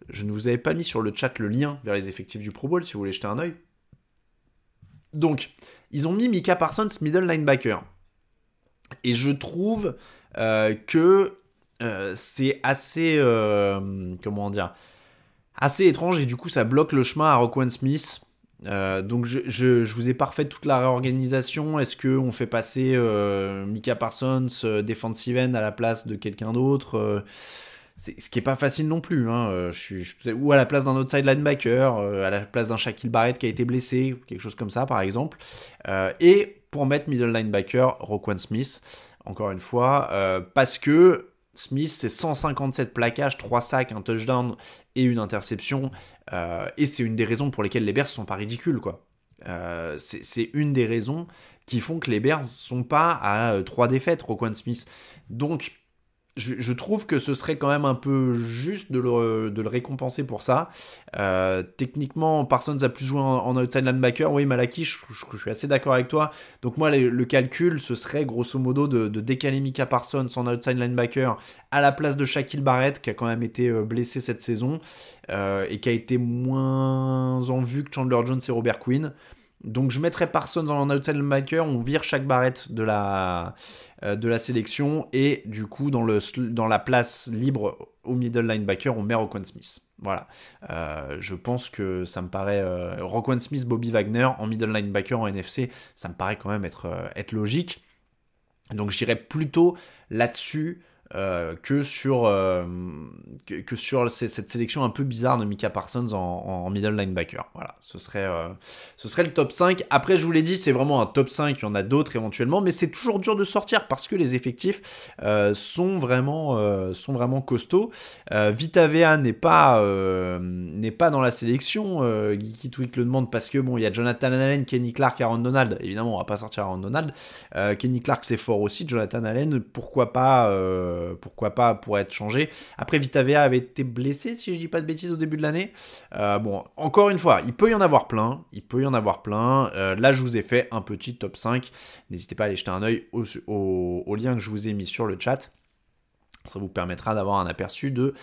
je ne vous avais pas mis sur le chat le lien vers les effectifs du Pro Bowl si vous voulez jeter un oeil. Donc, ils ont mis Mika Parsons middle linebacker, et je trouve euh, que c'est assez, comment dire, assez étrange et du coup ça bloque le chemin à Roquan Smith euh, donc je, je, vous ai parfait toute la réorganisation. Est-ce qu'on fait passer euh, Mika Parsons euh, defensive end à la place de quelqu'un d'autre Ce qui est pas facile non plus. Hein. Ou à la place d'un outside linebacker, à la place d'un Shaquille Barrett qui a été blessé, quelque chose comme ça par exemple. et pour mettre middle linebacker, Roquan Smith, encore une fois, parce que Smith, c'est 157 plaquages, 3 sacs, un touchdown et une interception. Euh, et c'est une des raisons pour lesquelles les Bears sont pas ridicules, quoi. Euh, c'est une des raisons qui font que les Bears sont pas à 3 euh, défaites, Roquan Smith. Donc, je, trouve que ce serait quand même un peu juste de le, récompenser pour ça. Euh, techniquement, Parsons a plus joué en, outside linebacker. Oui, Malaki, je, suis assez d'accord avec toi. Donc moi, le, calcul, ce serait grosso modo de, décaler Mika Parsons en outside linebacker à la place de Shaquille Barrett, qui a quand même été euh, blessé cette saison euh, et qui a été moins en vue que Chandler Jones et Robert Quinn. Donc je mettrai Parsons en outside linebacker, on vire chaque barrette de la, de la sélection et du coup dans, la place libre au middle linebacker on met Roquan Smith. Voilà. Euh, je pense que ça me paraît... Euh, Roquan Smith, Bobby Wagner en middle linebacker en NFC, ça me paraît quand même être, être logique. Donc j'irai plutôt là-dessus euh, que sur, euh, cette sélection un peu bizarre de Mika Parsons en, middle linebacker. Voilà, ce serait, euh, le top 5. Après, je vous l'ai dit, c'est vraiment un top 5, il y en a d'autres éventuellement, mais c'est toujours dur de sortir parce que les effectifs sont, vraiment, sont vraiment costauds. Vita Vea n'est pas, dans la sélection. Geeky Tweet le demande parce que bon, il y a Jonathan Allen, Kenny Clark, Aaron Donald. Évidemment, on va pas sortir Aaron Donald. Kenny Clark, c'est fort aussi. Jonathan Allen, pourquoi pas euh, pourquoi pas pour être changé. Après, Vitavea avait été blessé, si je dis pas de bêtises, au début de l'année. Euh, bon, encore une fois, il peut y en avoir plein. Il peut y en avoir plein. Euh, là, je vous ai fait un petit top 5. N'hésitez pas à aller jeter un oeil au, lien que je vous ai mis sur le chat. Ça vous permettra d'avoir un aperçu de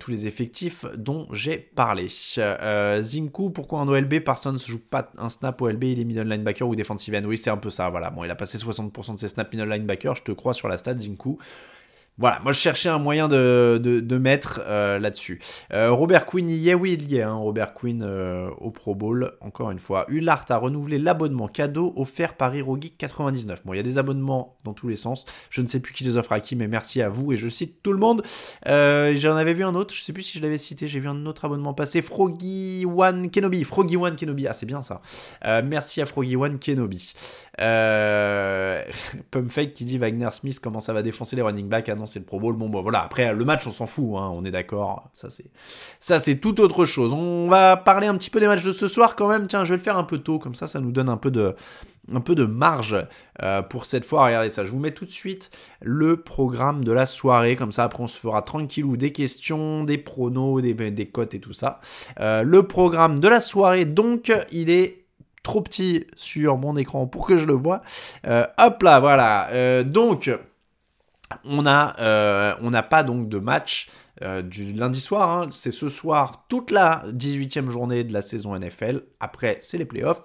tous les effectifs dont j'ai parlé. Zinku, pourquoi en OLB Parsons joue pas un snap OLB, il est middle linebacker ou defensive end Oui, c'est un peu ça, voilà. Bon, il a passé 60% de ses snaps middle linebacker, je te crois sur la stat, Zinku. Voilà, moi je cherchais un moyen de, de, mettre euh, là-dessus. Euh, Robert Quinn y est, oui, il y est, hein, Robert Quinn euh, au Pro Bowl, encore une fois. Ulart a renouvelé l'abonnement cadeau offert par HeroGeek 99. Bon, il y a des abonnements dans tous les sens. Je ne sais plus qui les offre à qui, mais merci à vous et je cite tout le monde. J'en avais vu un autre, je ne sais plus si je l'avais cité, j'ai vu un autre abonnement passer. Froggy One Kenobi, Froggy One Kenobi, ah c'est bien ça. merci à Froggy One Kenobi. Euh, Pumfake qui dit Wagner Smith comment ça va défoncer les running backs? Ah c'est le Pro Bowl. Bon, bon, voilà. Après, le match, on s'en fout. Hein, on est d'accord. Ça, c'est ça, c'est tout autre chose. On va parler un petit peu des matchs de ce soir quand même. Tiens, je vais le faire un peu tôt. Comme ça, ça nous donne un peu de, un peu de marge euh, pour cette fois. Regardez ça. Je vous mets tout de suite le programme de la soirée. Comme ça, après, on se fera tranquillou des questions, des pronos, des, des cotes et tout ça. Euh, le programme de la soirée, donc, il est trop petit sur mon écran pour que je le vois. Euh, hop là, voilà. Donc, euh, on n'a pas donc de match du lundi soir. Hein. C'est ce soir toute la 18e journée de la saison NFL. Après, c'est les playoffs.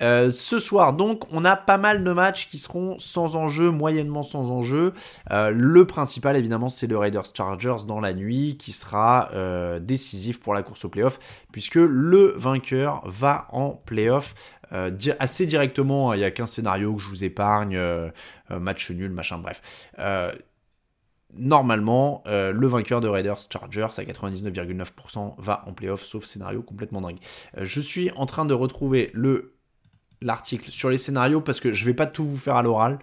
ce soir, donc, on a pas mal de matchs qui seront sans enjeu, moyennement sans enjeu. le principal, évidemment, c'est le Raiders Chargers dans la nuit qui sera décisif pour la course aux playoffs puisque le vainqueur va en playoffs. Euh, assez directement, il n'y a qu'un scénario que je vous épargne, euh, euh, match nul, machin, bref. Normalement, le vainqueur de Raiders Chargers à 99,9% va en playoff, sauf scénario complètement dingue. je suis en train de retrouver le l'article sur les scénarios parce que je vais pas tout vous faire à l'oral.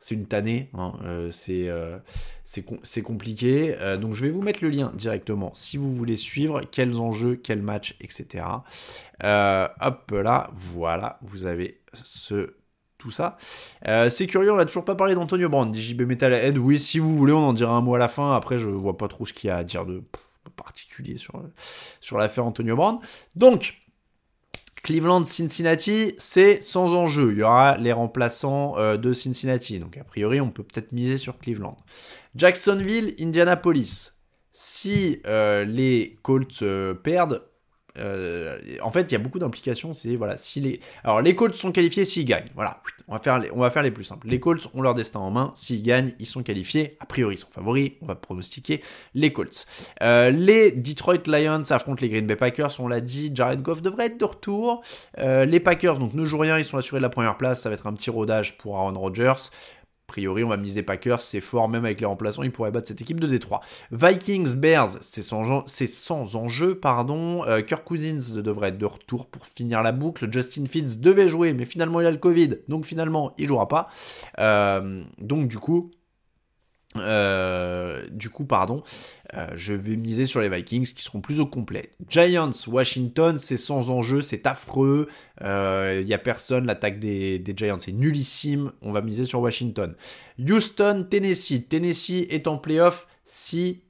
c'est une tannée, hein, euh, euh, c'est compliqué. Euh, donc je vais vous mettre le lien directement si vous voulez suivre quels enjeux, quels matchs, etc. hop là, voilà, vous avez ce ça. c'est curieux, on n'a toujours pas parlé d'Antonio Brand, JB Metal Head. Oui, si vous voulez, on en dira un mot à la fin. Après, je vois pas trop ce qu'il y a à dire de particulier sur, l'affaire Antonio Brand. Donc, Cleveland-Cincinnati, c'est sans enjeu. Il y aura les remplaçants euh, de Cincinnati. Donc a priori, on peut peut-être miser sur Cleveland. Jacksonville, Indianapolis. Si euh, les Colts euh, perdent, euh, en fait, il y a beaucoup d'implications. C'est voilà, si les, Colts sont qualifiés s'ils gagnent. Voilà, on va faire les, on va faire les plus simples. Les Colts ont leur destin en main. S'ils gagnent, ils sont qualifiés. A priori, ils sont favoris. On va pronostiquer les Colts. Euh, les Detroit Lions affrontent les Green Bay Packers. On l'a dit, Jared Goff devrait être de retour. Euh, les Packers, donc ne jouent rien. Ils sont assurés de la première place. Ça va être un petit rodage pour Aaron Rodgers priori, on va miser Packers, c'est fort, même avec les remplaçants, ils pourraient battre cette équipe de Détroit. Vikings, Bears, c'est sans, sans, enjeu, pardon. Euh, Kirk Cousins devrait être de retour pour finir la boucle. Justin Fields devait jouer, mais finalement il a le Covid, donc finalement il jouera pas. Euh, donc du coup, euh, du coup, pardon, euh, je vais miser sur les Vikings qui seront plus au complet. Giants, Washington, c'est sans enjeu, c'est affreux. Il euh, n'y a personne, l'attaque des, Giants est nullissime. On va miser sur Washington. Houston, Tennessee. Tennessee est en playoff si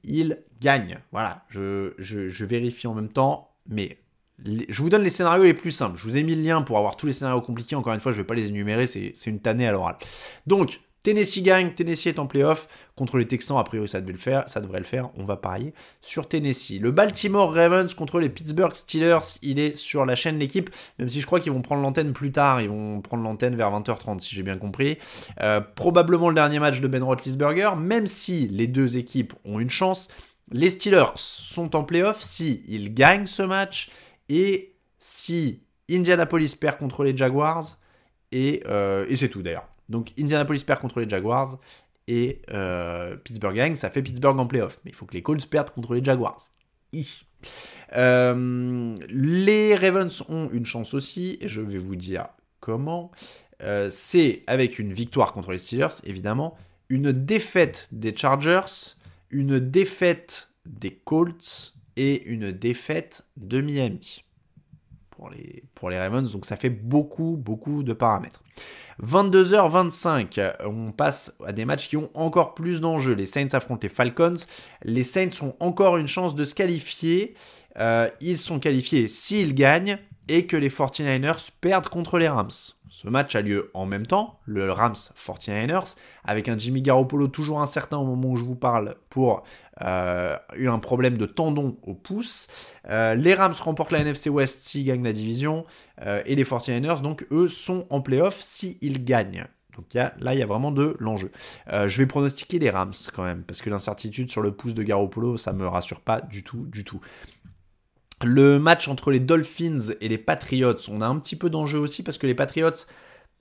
gagne. Voilà, je, je, vérifie en même temps, mais je vous donne les scénarios les plus simples. Je vous ai mis le lien pour avoir tous les scénarios compliqués. Encore une fois, je ne vais pas les énumérer, c'est une tannée à l'oral. Donc, Tennessee gagne, Tennessee est en playoff. Contre les Texans, a priori, ça, devait le faire, ça devrait le faire. On va parier sur Tennessee. Le Baltimore Ravens contre les Pittsburgh Steelers, il est sur la chaîne L'équipe, même si je crois qu'ils vont prendre l'antenne plus tard. Ils vont prendre l'antenne vers 20h30, si j'ai bien compris. Euh, probablement le dernier match de Ben Roethlisberger, même si les deux équipes ont une chance. Les Steelers sont en playoff si ils gagnent ce match et si Indianapolis perd contre les Jaguars. Et, euh, et c'est tout d'ailleurs. Donc Indianapolis perd contre les Jaguars et euh, Pittsburgh gagne, ça fait Pittsburgh en playoff. Mais il faut que les Colts perdent contre les Jaguars. Euh, les Ravens ont une chance aussi, et je vais vous dire comment. Euh, c'est avec une victoire contre les Steelers, évidemment, une défaite des Chargers, une défaite des Colts et une défaite de Miami pour les, pour les Ravens. Donc ça fait beaucoup, beaucoup de paramètres. 22h25, on passe à des matchs qui ont encore plus d'enjeux. Les Saints affrontent les Falcons. Les Saints ont encore une chance de se qualifier. Euh, ils sont qualifiés s'ils gagnent et que les 49ers perdent contre les Rams. Ce match a lieu en même temps, le Rams 49ers, avec un Jimmy Garoppolo toujours incertain au moment où je vous parle pour euh, un problème de tendon au pouce. Euh, les Rams remportent la NFC West s'ils gagnent la division, euh, et les 49ers, donc eux, sont en playoff s'ils gagnent. Donc là, il y a vraiment de l'enjeu. je vais pronostiquer les Rams quand même, parce que l'incertitude sur le pouce de Garoppolo, ça me rassure pas du tout, du tout. Le match entre les Dolphins et les Patriots, on a un petit peu d'enjeu aussi parce que les Patriots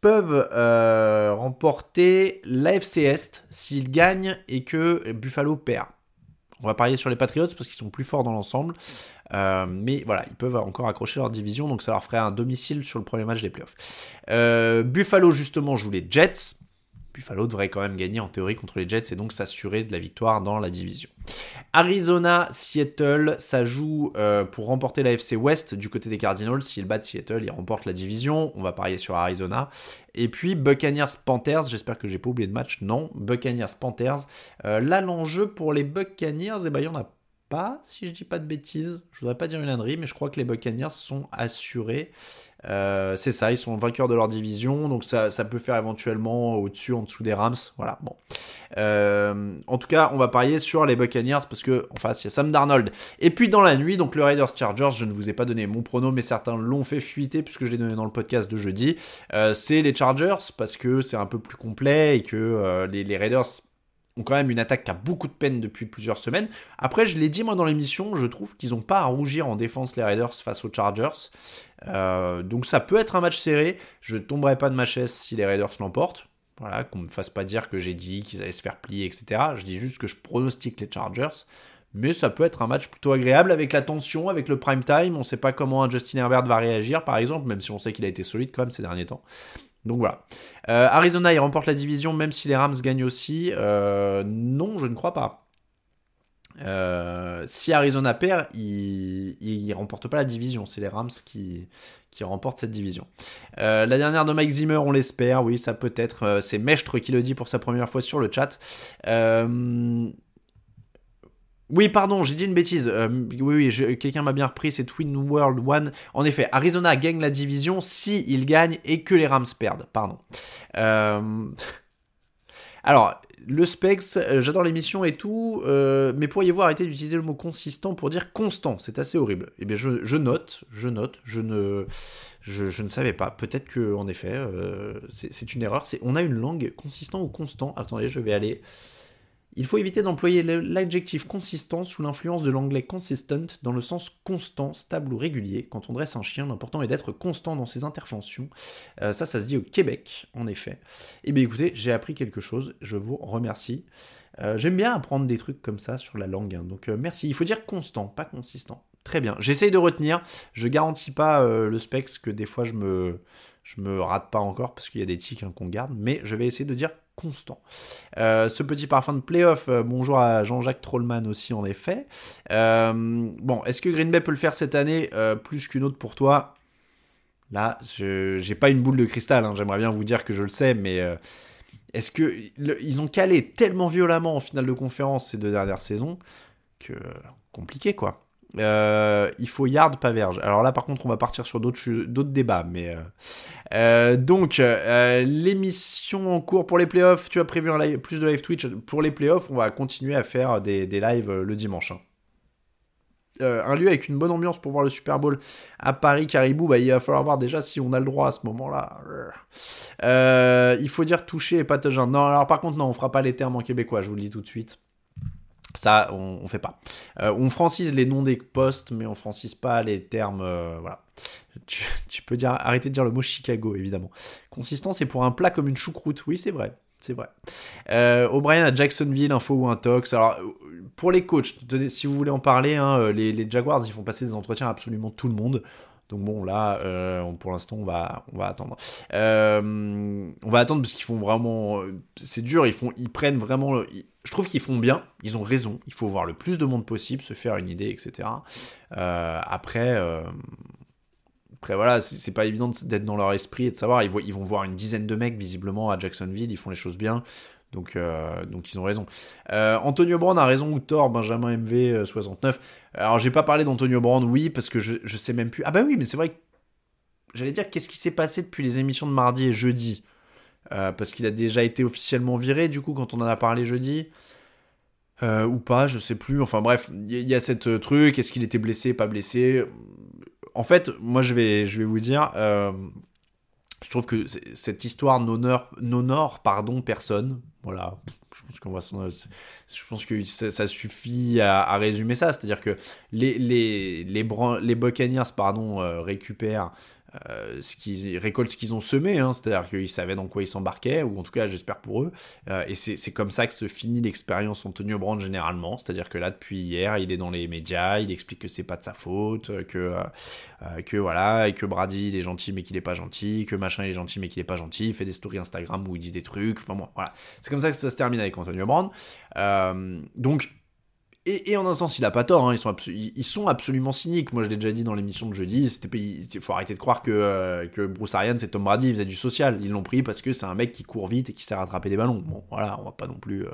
peuvent euh, remporter l'AFC Est s'ils gagnent et que Buffalo perd. On va parier sur les Patriots parce qu'ils sont plus forts dans l'ensemble. Euh, mais voilà, ils peuvent encore accrocher leur division, donc ça leur ferait un domicile sur le premier match des playoffs. Euh, Buffalo, justement, joue les Jets. Buffalo devrait quand même gagner en théorie contre les Jets et donc s'assurer de la victoire dans la division. Arizona, Seattle, ça joue euh, pour remporter la FC West du côté des Cardinals. S'ils battent Seattle, ils remportent la division. On va parier sur Arizona. Et puis Buccaneers Panthers, j'espère que j'ai pas oublié de match. Non, Buccaneers Panthers. Euh, là, l'enjeu pour les Buccaneers, eh ben, il y en a pas, si je dis pas de bêtises. Je voudrais pas dire une ânerie, mais je crois que les Buccaneers sont assurés. Euh, c'est ça, ils sont vainqueurs de leur division, donc ça, peut faire éventuellement au-dessus, en dessous des Rams. Voilà, bon. Euh, en tout cas, on va parier sur les Buccaneers parce que en face, il y a Sam Darnold. Et puis dans la nuit, donc le Raiders Chargers, je ne vous ai pas donné mon prono, mais certains l'ont fait fuiter puisque je l'ai donné dans le podcast de jeudi. Euh, c'est les Chargers parce que c'est un peu plus complet et que les, les Raiders ont quand même une attaque qui a beaucoup de peine depuis plusieurs semaines. Après, je l'ai dit moi dans l'émission, je trouve qu'ils n'ont pas à rougir en défense les Raiders face aux Chargers. Euh, donc ça peut être un match serré. Je ne tomberai pas de ma chaise si les Raiders l'emportent. Voilà, qu'on ne me fasse pas dire que j'ai dit qu'ils allaient se faire plier, etc. Je dis juste que je pronostique les Chargers. Mais ça peut être un match plutôt agréable avec la tension, avec le prime time. On ne sait pas comment Justin Herbert va réagir, par exemple, même si on sait qu'il a été solide quand même ces derniers temps. Donc voilà. Arizona, il remporte la division même si les Rams gagnent aussi. non, je ne crois pas. si Arizona perd, il ne remporte pas la division. C'est les Rams qui, qui remportent cette division. la dernière de Mike Zimmer, on l'espère. Oui, ça peut être. c'est Mestre qui le dit pour sa première fois sur le chat. Oui, pardon, j'ai dit une bêtise. Euh, oui, oui, quelqu'un m'a bien repris, c'est Twin World One. En effet, Arizona gagne la division si il gagne et que les Rams perdent. Pardon. Euh, alors, le Specs, euh, j'adore l'émission et tout, mais pourriez-vous arrêter d'utiliser le mot consistant pour dire constant? C'est assez horrible. Eh bien, je, note, je note, je ne, je, ne savais pas. Peut-être que, en effet, c'est une erreur. On a une langue consistant ou constant? Attendez, je vais aller. Il faut éviter d'employer l'adjectif consistant sous l'influence de l'anglais consistent dans le sens constant, stable ou régulier. Quand on dresse un chien, l'important est d'être constant dans ses interventions. Euh, ça, ça se dit au Québec, en effet. Eh bien écoutez, j'ai appris quelque chose, je vous remercie. Euh, j'aime bien apprendre des trucs comme ça sur la langue, hein. donc euh, merci. Il faut dire constant, pas consistant. Très bien, j'essaye de retenir. Je garantis pas le specs que des fois je me, je me rate pas encore parce qu'il y a des tics hein, qu'on garde, mais je vais essayer de dire constant. Euh, ce petit parfum de playoff, euh, bonjour à Jean-Jacques Trollman aussi en effet. Euh, bon, est-ce que Green Bay peut le faire cette année plus qu'une autre pour toi? Là, je j'ai pas une boule de cristal, hein, j'aimerais bien vous dire que je le sais, mais est-ce que ils ont calé tellement violemment en finale de conférence ces deux dernières saisons que compliqué quoi. Euh, il faut yard, pas verge. Alors là, par contre, on va partir sur d'autres débats. Mais euh, euh, donc, l'émission en cours pour les playoffs, tu as prévu plus de live Twitch pour les playoffs. On va continuer à faire des, lives le dimanche. Hein. un lieu avec une bonne ambiance pour voir le Super Bowl à Paris, Caribou, bah, il va falloir voir déjà si on a le droit à ce moment-là. il faut dire toucher et pas Non, alors par contre, non, on fera pas les termes en québécois, je vous le dis tout de suite. Ça, on, fait pas. Euh, on francise les noms des postes, mais on francise pas les termes. Euh, voilà. Tu, peux dire, arrêter de dire le mot Chicago, évidemment. Consistant, c'est pour un plat comme une choucroute. Oui, c'est vrai. C'est vrai. Euh, O'Brien à Jacksonville, info ou un tox. Alors, pour les coachs, si vous voulez en parler, hein, les, les, Jaguars, ils font passer des entretiens à absolument tout le monde. Donc bon, là, euh, pour l'instant, on va, on va attendre. Euh, on va attendre parce qu'ils font vraiment, c'est dur. Ils prennent vraiment. je trouve qu'ils font bien. Ils ont raison. Il faut voir le plus de monde possible, se faire une idée, etc. Euh, après. Après voilà, c'est pas évident d'être dans leur esprit et de savoir. Ils, ils vont voir une dizaine de mecs visiblement à Jacksonville, ils font les choses bien. Donc, euh, donc ils ont raison. Euh, Antonio Brand a raison ou tort, Benjamin MV 69. Euh, Alors j'ai pas parlé d'Antonio Brand, oui, parce que je, je sais même plus. Ah bah oui, mais c'est vrai que j'allais dire qu'est-ce qui s'est passé depuis les émissions de mardi et jeudi? parce qu'il a déjà été officiellement viré, du coup, quand on en a parlé jeudi. ou pas, je sais plus. Enfin bref, il y, a cette truc. Est-ce qu'il était blessé, pas blessé? En fait, moi je vais, je vais vous dire je trouve que cette histoire n'honore pardon personne voilà je pense qu'on va je pense que ça, suffit à, résumer ça. C'est à dire que les les les, les pardon euh, récupèrent euh, ce qu'ils récoltent ce qu'ils ont semé, hein, c'est-à-dire qu'ils savaient dans quoi ils s'embarquaient, ou en tout cas j'espère pour eux. Euh, et c'est comme ça que se finit l'expérience Antonio Brand généralement, c'est-à-dire que là depuis hier il est dans les médias, il explique que c'est pas de sa faute, que euh, que voilà, et que Brady il est gentil mais qu'il est pas gentil, que machin il est gentil mais qu'il est pas gentil, il fait des stories Instagram où il dit des trucs, enfin bon voilà, c'est comme ça que ça se termine avec Antonio Brand. donc et, en un sens, il a pas tort, hein, ils, sont absolument cyniques. Moi, je l'ai déjà dit dans l'émission de jeudi, il faut arrêter de croire que, euh, Bruce Arians et Tom Brady du social. Ils l'ont pris parce que c'est un mec qui court vite et qui sait rattraper des ballons. Bon, voilà, on va pas non plus. Euh,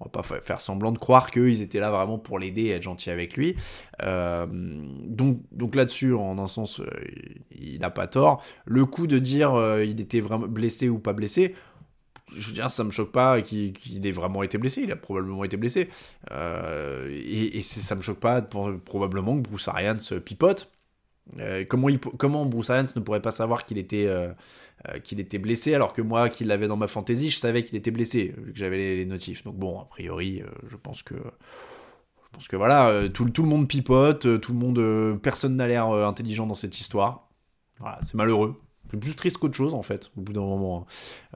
on va pas faire semblant de croire qu'ils étaient là vraiment pour l'aider et être gentils avec lui. Euh, donc donc là-dessus, en un sens, il n'a pas tort. Le coup de dire il était vraiment blessé ou pas blessé, je veux dire, ça me choque pas qu'il ait vraiment été blessé. Il a probablement été blessé. Euh, et, et ça me choque pas probablement que Bruce Arians pipote. Euh, comment, Bruce Arians ne pourrait pas savoir qu'il était, euh, était blessé alors que moi, qui l'avais dans ma fantaisie, je savais qu'il était blessé vu que j'avais les, notifs. Donc bon, a priori, je pense que je que voilà, tout, tout le monde pipote, tout le monde, personne n'a l'air intelligent dans cette histoire. Voilà, c'est malheureux. Plus triste qu'autre chose en fait, au bout d'un moment.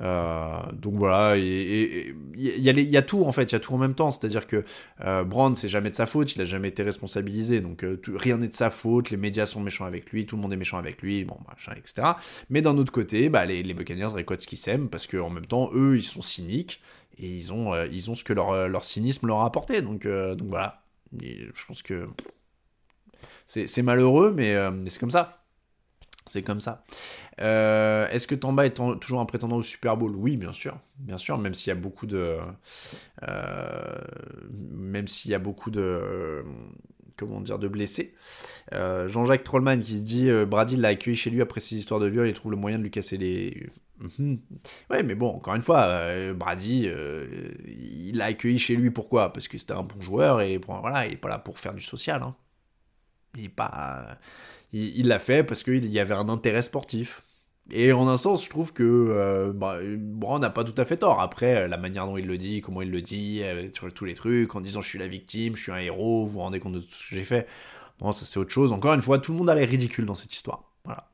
Euh, donc voilà, il y, a tout en fait, il y a tout en même temps. C'est-à-dire que euh, Brand, c'est jamais de sa faute, il a jamais été responsabilisé, donc euh, rien n'est de sa faute, les médias sont méchants avec lui, tout le monde est méchant avec lui, bon, machin, etc. Mais d'un autre côté, bah, les, les Buccaneers récoltent ce qu'ils s'aiment, parce qu'en même temps, eux, ils sont cyniques, et ils ont, ils ont ce que leur, leur cynisme leur a apporté. Donc, donc voilà, je pense que c'est malheureux, mais c'est comme ça. C'est comme ça. Euh, est-ce que Tamba est toujours un prétendant au Super Bowl? Oui, bien sûr. Bien sûr, même s'il y a beaucoup de. Euh, même s'il y a beaucoup de. comment dire, de blessés. Euh, Jean-Jacques Trollman qui dit Brady l'a accueilli chez lui après ses histoires de viol, il trouve le moyen de lui casser les. Mhm. Ouais, mais bon, encore une fois, Brady, il l'a accueilli chez lui pourquoi? Parce que c'était un bon joueur et voilà, il n'est pas là pour faire du social. Hein. Il l'a fait parce qu'il y avait un intérêt sportif. Et en un sens, je trouve que euh, bah, n'a pas tout à fait tort. Après, euh, la manière dont il le dit, comment il le dit, euh, sur tous les trucs, en disant je suis la victime, je suis un héros, vous vous rendez compte de tout ce que j'ai fait. Bon, ça c'est autre chose. Encore une fois, tout le monde a l'air ridicule dans cette histoire. Voilà.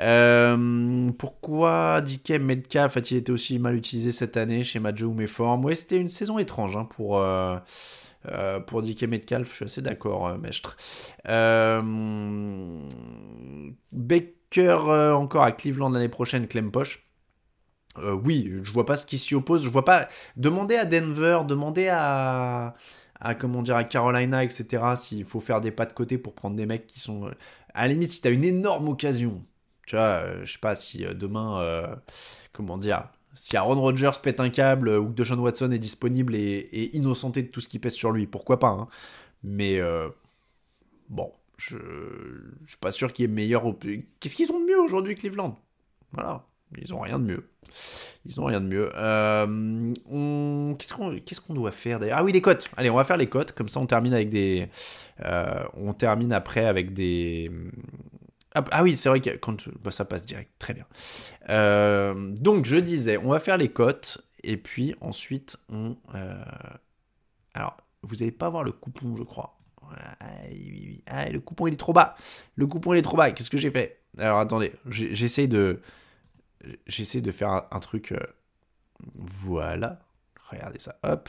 Euh, pourquoi DK Metcalf a-t-il été aussi mal utilisé cette année chez Majo ou Méforme? Ouais, c'était une saison étrange hein, pour. Euh, pour Metcalf, je suis assez d'accord, euh. Euh, Baker encore à Cleveland l'année prochaine, Clem Poche. oui, je vois pas ce qui s'y oppose. Je vois pas. Demandez à Denver, demandez à, à comment dire à Carolina, etc. S'il faut faire des pas de côté pour prendre des mecs qui sont. À la limite, si t'as une énorme occasion, tu vois, je sais pas si demain, comment dire, si Aaron Rodgers pète un câble ou que Deshaun Watson est disponible et, innocenté de tout ce qui pèse sur lui, pourquoi pas hein. Mais euh, bon, je, je suis pas sûr qu'il y ait meilleur. Qu'est-ce qu'ils ont de mieux aujourd'hui, Cleveland? Voilà, ils ont rien de mieux. Ils ont rien de mieux. Euh, qu'est-ce qu'on doit faire d'ailleurs? Ah oui, les cotes. Allez, on va faire les cotes. Comme ça, on termine avec des. Euh, on termine après avec des ah, oui, c'est vrai que quand bah, ça passe direct, très bien. Euh, donc je disais, on va faire les cotes et puis ensuite on. Euh, alors, vous n'allez pas voir le coupon, je crois. Le coupon il est trop bas. Le coupon il est trop bas. Qu'est-ce que j'ai fait? Alors attendez, j'essaie de, j'essaie de faire un, truc. Euh, voilà. Regardez ça. Hop.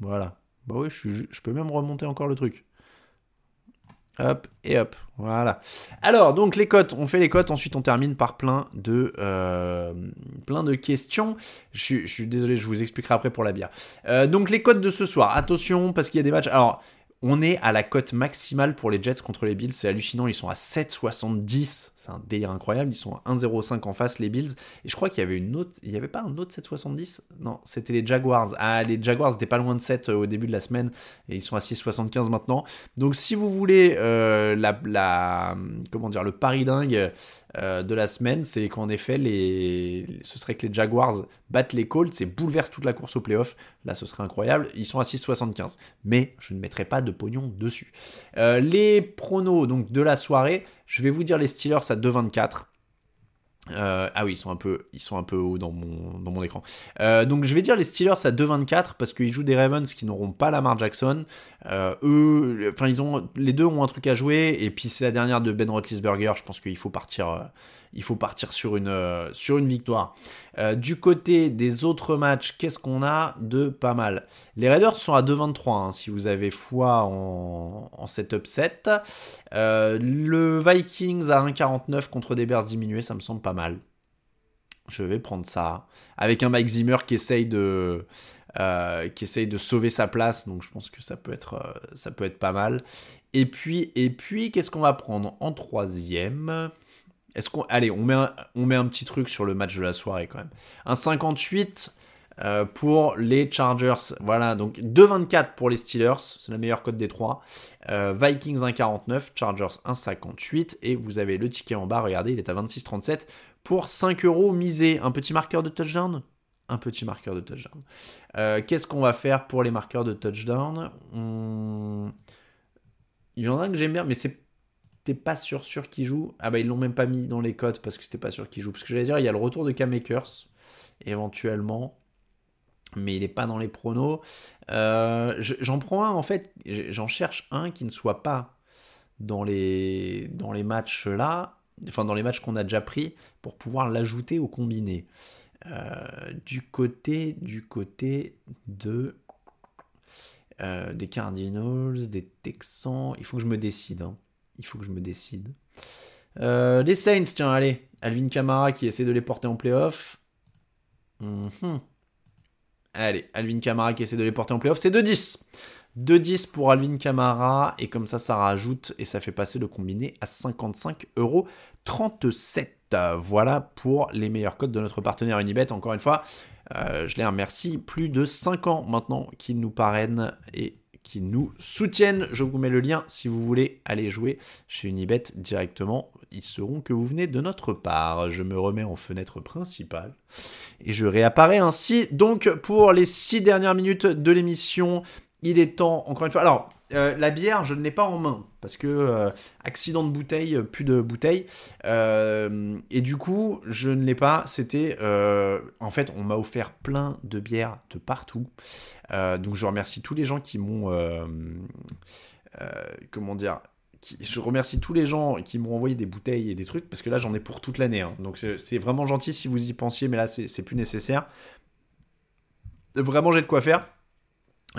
Voilà. Bah oui, je, je peux même remonter encore le truc. Hop et hop, voilà. Alors donc les cotes, on fait les cotes, ensuite on termine par plein de euh, plein de questions. Je, suis désolé, je vous expliquerai après pour la bière. Euh, donc les cotes de ce soir, attention parce qu'il y a des matchs. Alors on est à la cote maximale pour les Jets contre les Bills. C'est hallucinant. Ils sont à 7,70. C'est un délire incroyable. Ils sont à 1,05 en face, les Bills. Et je crois qu'il y avait une autre. Il n'y avait pas un autre 7,70 Non, c'était les Jaguars. Ah, les Jaguars étaient pas loin de 7 euh, au début de la semaine. Et ils sont à 6,75 maintenant. Donc, si vous voulez euh, la, Comment Le pari dingue de la semaine, c'est qu'en effet, les... ce serait que les Jaguars battent les Colts et bouleversent toute la course au playoff. Là, ce serait incroyable. Ils sont à 6,75. Mais je ne mettrai pas de pognon dessus. Euh, les pronos donc, de la soirée, je vais vous dire les Steelers à 2,24. Euh, ah oui, ils sont un peu, ils sont un peu hauts dans mon, dans mon écran. Euh, donc je vais dire les Steelers à 2,24 parce qu'ils jouent des Ravens qui n'auront pas Lamar Jackson. Euh, eux, enfin ils ont, les deux ont un truc à jouer et puis c'est la dernière de Ben Roethlisberger. Je pense qu'il faut partir, il faut partir sur une, euh, victoire. Euh, du côté des autres matchs, qu'est-ce qu'on a de pas mal? Les Raiders sont à 2,23 hein, si vous avez foi en, en cet upset. Euh, le Vikings à 1,49 contre des Bears diminués, ça me semble pas mal. Je vais prendre ça. Avec un Mike Zimmer qui essaye de, qui essaye de sauver sa place, donc je pense que ça peut être, ça peut être pas mal. Et puis, et puis qu'est-ce qu'on va prendre en troisième? Est-ce qu'on. Allez, on met, un, on met un petit truc sur le match de la soirée quand même. Un 58 euh, pour les Chargers. Voilà, donc 2,24 pour les Steelers. C'est la meilleure cote des trois. Euh, Vikings 1,49, Chargers 1,58. Et vous avez le ticket en bas, regardez, il est à 26,37 pour 5 euros misé. Un petit marqueur de touchdown? Un petit marqueur de touchdown. Euh, qu'est-ce qu'on va faire pour les marqueurs de touchdown? Il y en a un que j'aime bien, mais c'est t'es pas sûr sûr qu'il joue. Ah bah ils l'ont même pas mis dans les codes parce que c'était pas sûr qu'il joue. Parce que j'allais dire, il y a le retour de K-Makers, éventuellement. Mais il n'est pas dans les pronos. Euh, j'en prends un en fait, j'en cherche un qui ne soit pas dans les, matchs là. enfin dans les matchs qu'on a déjà pris, pour pouvoir l'ajouter au combiné. du côté, du côté de des Cardinals, des Texans, il faut que je me décide. Hein. Il faut que je me décide. les Saints, tiens, allez. Alvin Kamara qui essaie de les porter en playoff. Mhm. Allez, Alvin Kamara qui essaie de les porter en playoff, c'est 2-10. 2-10 pour Alvin Kamara, et comme ça, ça rajoute et ça fait passer le combiné à 55 euros 37. Voilà pour les meilleurs codes de notre partenaire Unibet. Encore une fois, euh, je les remercie. Plus de 5 ans maintenant qu'ils nous parrainent et qui nous soutiennent. Je vous mets le lien si vous voulez aller jouer chez Unibet directement. Ils sauront que vous venez de notre part. Je me remets en fenêtre principale et je réapparais ainsi. Donc pour les 6 dernières minutes de l'émission, il est temps, encore une fois. Alors, euh, la bière, je ne l'ai pas en main parce que euh, accident de bouteille, plus de bouteille. Euh, et du coup, je ne l'ai pas. C'était, en fait, on m'a offert plein de bières de partout. donc, je remercie tous les gens qui m'ont, comment dire. je remercie tous les gens qui m'ont envoyé des bouteilles et des trucs parce que là j'en ai pour toute l'année. Hein. Donc c'est vraiment gentil si vous y pensiez, mais là c'est plus nécessaire. Vraiment j'ai de quoi faire.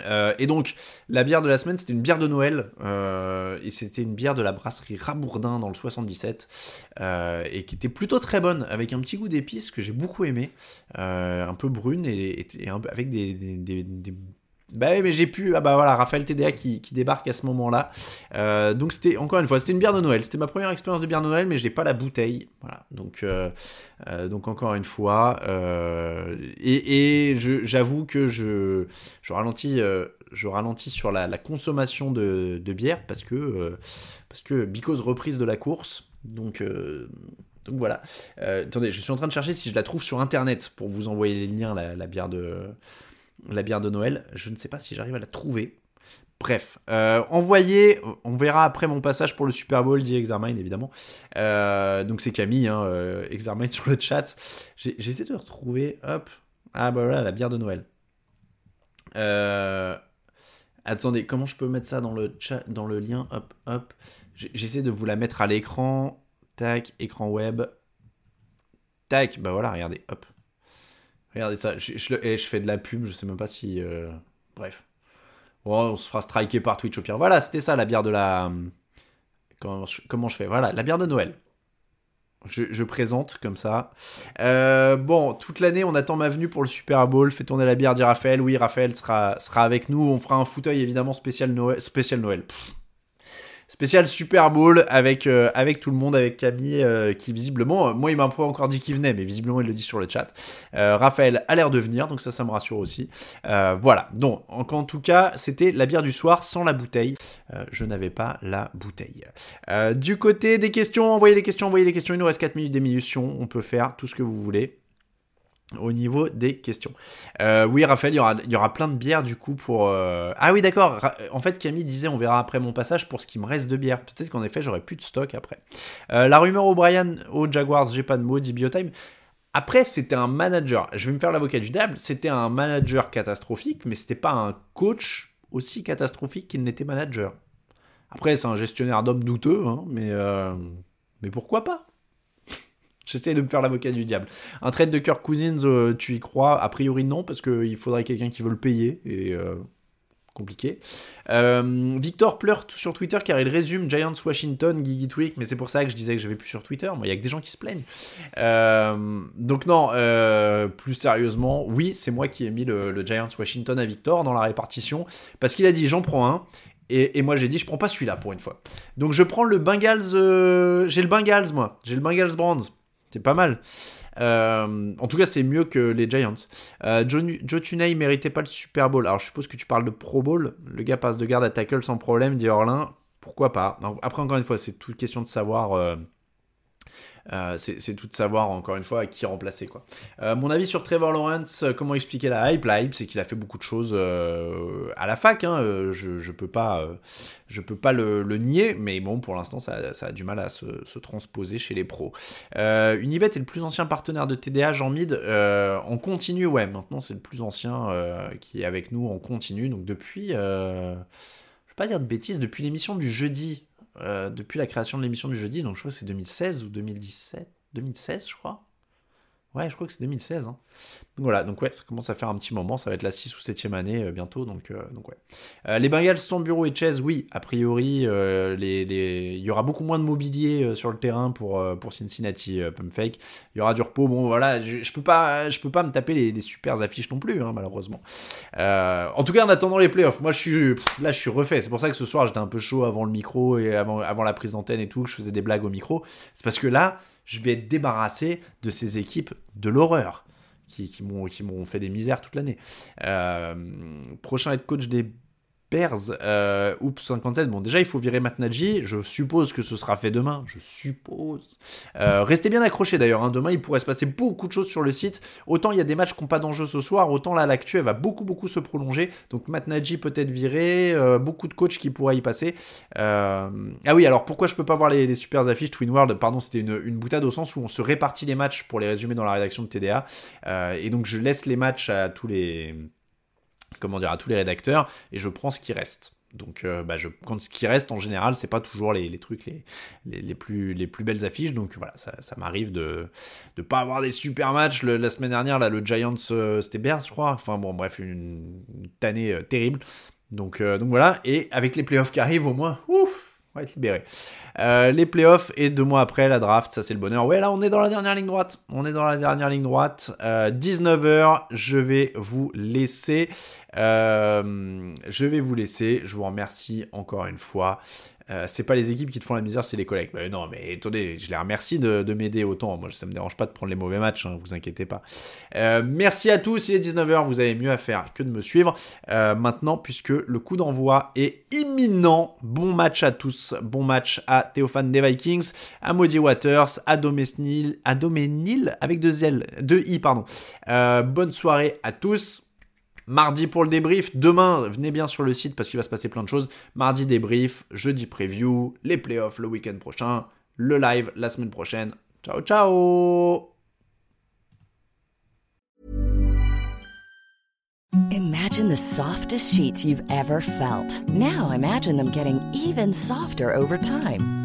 Euh, et donc, la bière de la semaine, c'était une bière de Noël, euh, et c'était une bière de la brasserie Rabourdin dans le 77, euh, et qui était plutôt très bonne, avec un petit goût d'épices que j'ai beaucoup aimé, un peu brune et, avec des, des, bah oui, mais j'ai pu. Ah bah voilà, Raphaël TDA qui, débarque à ce moment-là. Euh, donc c'était, encore une fois, c'était une bière de Noël. C'était ma première expérience de bière de Noël, mais j'ai pas la bouteille. Voilà. Donc, euh, euh, donc encore une fois. et, j'avoue que je, je, ralentis, je ralentis sur la, consommation de, bière parce que, parce que Bicose reprise de la course. Donc. donc voilà. attendez, je suis en train de chercher si je la trouve sur internet pour vous envoyer les liens, la bière de, la bière de Noël. Je ne sais pas si j'arrive à la trouver. Bref, euh, envoyez, on verra après mon passage pour le Super Bowl, dit Exarmine évidemment. Euh, donc c'est Camille, hein, euh, Exarmine sur le chat. J'essaie de retrouver, hop, ah bah voilà, la bière de Noël. attendez, comment je peux mettre ça dans le chat, dans le lien, hop, hop. J'essaie de vous la mettre à l'écran, tac, écran web, tac, bah voilà, regardez, hop. Regardez ça, je, je, fais de la pub, je sais même pas si. Euh, bref. on se fera striker par Twitch au pire. Voilà, c'était ça la bière de la. Comment je, comment je fais? Voilà, la bière de Noël. Je, présente comme ça. Euh, bon, toute l'année, on attend ma venue pour le Super Bowl. Fait tourner la bière, dit Raphaël. Oui, Raphaël sera, sera avec nous. On fera un fauteuil évidemment spécial Noël. Spécial Noël spécial Super Bowl avec, euh, avec tout le monde, avec Camille, euh, qui visiblement, euh, moi il m'a pas encore dit qu'il venait, mais visiblement il le dit sur le chat. Raphaël a l'air de venir, donc ça, ça me rassure aussi. voilà, donc en, tout cas, c'était la bière du soir sans la bouteille. je n'avais pas la bouteille. du côté des questions, envoyez les questions, envoyez les questions. Il nous reste 4 minutes d'émission, on peut faire tout ce que vous voulez au niveau des questions. Euh, oui, Raphaël, il y, aura, il y aura plein de bières du coup pour. Euh, ah oui, d'accord. En fait, Camille disait on verra après mon passage pour ce qui me reste de bière. Peut-être qu'en effet, j'aurai plus de stock après. Euh, la rumeur O'Brien aux Jaguars, j'ai pas de mots, dit Biotime. Après, c'était un manager. Je vais me faire l'avocat du diable. C'était un manager catastrophique, mais c'était pas un coach aussi catastrophique qu'il n'était manager. Après, c'est un gestionnaire d'hommes douteux, hein, mais, mais pourquoi pas? J'essaie de me faire l'avocat du diable. Un trade de Kirk Cousins, euh, tu y crois? A priori non, parce qu'il faudrait quelqu'un qui veut le payer. Et euh, compliqué. Euh, Victor pleure sur Twitter car il résume Giants Washington, Gigi Tweak, mais c'est pour ça que je disais que je vais plus sur Twitter. Moi, il y a que des gens qui se plaignent. donc non, plus sérieusement, oui, c'est moi qui ai mis le, Giants Washington à Victor dans la répartition parce qu'il a dit j'en prends un. Et, et, moi j'ai dit je prends pas celui-là pour une fois. Donc je prends le Bengals. j'ai le Bengals moi. J'ai le Bengals Brands. C'est pas mal. Euh, en tout cas, c'est mieux que les Giants. Euh, Joe, Joe Tunay méritait pas le Super Bowl. Alors, je suppose que tu parles de Pro Bowl. Le gars passe de garde à tackle sans problème, dit Orlin. Pourquoi pas? Après, encore une fois, c'est toute question de savoir. Euh, c'est tout de savoir, encore une fois, à qui remplacer. Quoi. Euh, mon avis sur Trevor Lawrence, euh, comment expliquer la hype? La hype, c'est qu'il a fait beaucoup de choses à la fac. Hein, je, je peux pas, je peux pas le, nier, mais bon, pour l'instant, ça, a du mal à se, se transposer chez les pros. Unibet est le plus ancien partenaire de TDH en mid. en continu, ouais, maintenant, c'est le plus ancien qui est avec nous en continu. Donc, depuis, pas dire de bêtises, depuis l'émission du jeudi depuis la création de l'émission du jeudi, donc je crois que c'est 2016 ou 2017 2016, je crois. Ouais, je crois que c'est 2016. Hein. Donc voilà, donc ouais, ça commence à faire un petit moment, ça va être la 6 ou 7e année euh, bientôt, donc, euh, donc ouais. Euh, les Bengals sans bureau et chaises, oui, a priori, les, il y aura beaucoup moins de mobilier sur le terrain pour, pour Cincinnati, Fake. Il y aura du repos, bon voilà, je, je, peux, pas, je peux pas me taper les, les affiches non plus, hein, malheureusement. en tout cas, en attendant les playoffs, moi je suis, là je suis refait, c'est pour ça que ce soir j'étais un peu chaud avant le micro et avant, avant la prise d'antenne et tout, je faisais des blagues au micro, c'est parce que là, je vais être débarrassé de ces équipes de l'horreur qui, m'ont fait des misères toute l'année. Euh, prochain head coach des Bears, euh, oups 57. Bon, déjà, il faut virer Matt Je suppose que ce sera fait demain. Je suppose. Euh, restez bien accrochés d'ailleurs. Hein. Demain, il pourrait se passer beaucoup de choses sur le site. Autant il y a des matchs qui n'ont pas d'enjeu ce soir, autant là, l'actu, va beaucoup, beaucoup se prolonger. Donc, Matt peut-être viré. Euh, beaucoup de coachs qui pourraient y passer. Ah oui, alors pourquoi je peux pas voir les, les super affiches Twin World? Pardon, c'était une, une, boutade au sens où on se répartit les matchs pour les résumer dans la rédaction de TDA. et donc, je laisse les matchs à tous les comment dire, à tous les rédacteurs, et je prends ce qui reste. Donc, euh, bah, je, quand ce qui reste en général, c'est pas toujours les, trucs les, les, plus, les plus belles affiches. Donc voilà, ça, m'arrive de ne pas avoir des super matchs. la semaine dernière, là, le Giants, euh, c'était Bears, je crois. Enfin bon, bref, une, une tannée euh, terrible. Donc, donc voilà, et avec les playoffs qui arrivent, au moins, ouf, on va être libéré. Euh, les playoffs et deux mois après la draft, ça c'est le bonheur. Ouais, là on est dans la dernière ligne droite. On est dans la dernière ligne droite. 19h, euh, je vais vous laisser. Euh, je vais vous laisser. Je vous remercie encore une fois. Euh, c'est pas les équipes qui te font la misère, c'est les collègues. Mais non, mais attendez, je les remercie de, m'aider autant. Moi, ça me dérange pas de prendre les mauvais matchs, hein, vous inquiétez pas. Euh, merci à tous, il est 19h, vous avez mieux à faire que de me suivre. Euh, maintenant, puisque le coup d'envoi est imminent, bon match à tous. Bon match à Théophane des Vikings, à Maudie Waters, à Domesnil, à Doménil, avec deux L, deux I, pardon. bonne soirée à tous. Mardi pour le débrief. Demain, venez bien sur le site parce qu'il va se passer plein de choses. Mardi débrief, jeudi preview, les playoffs le week-end prochain, le live la semaine prochaine. Ciao, ciao Imagine the softest sheets you've ever felt. Now imagine them getting even softer over time.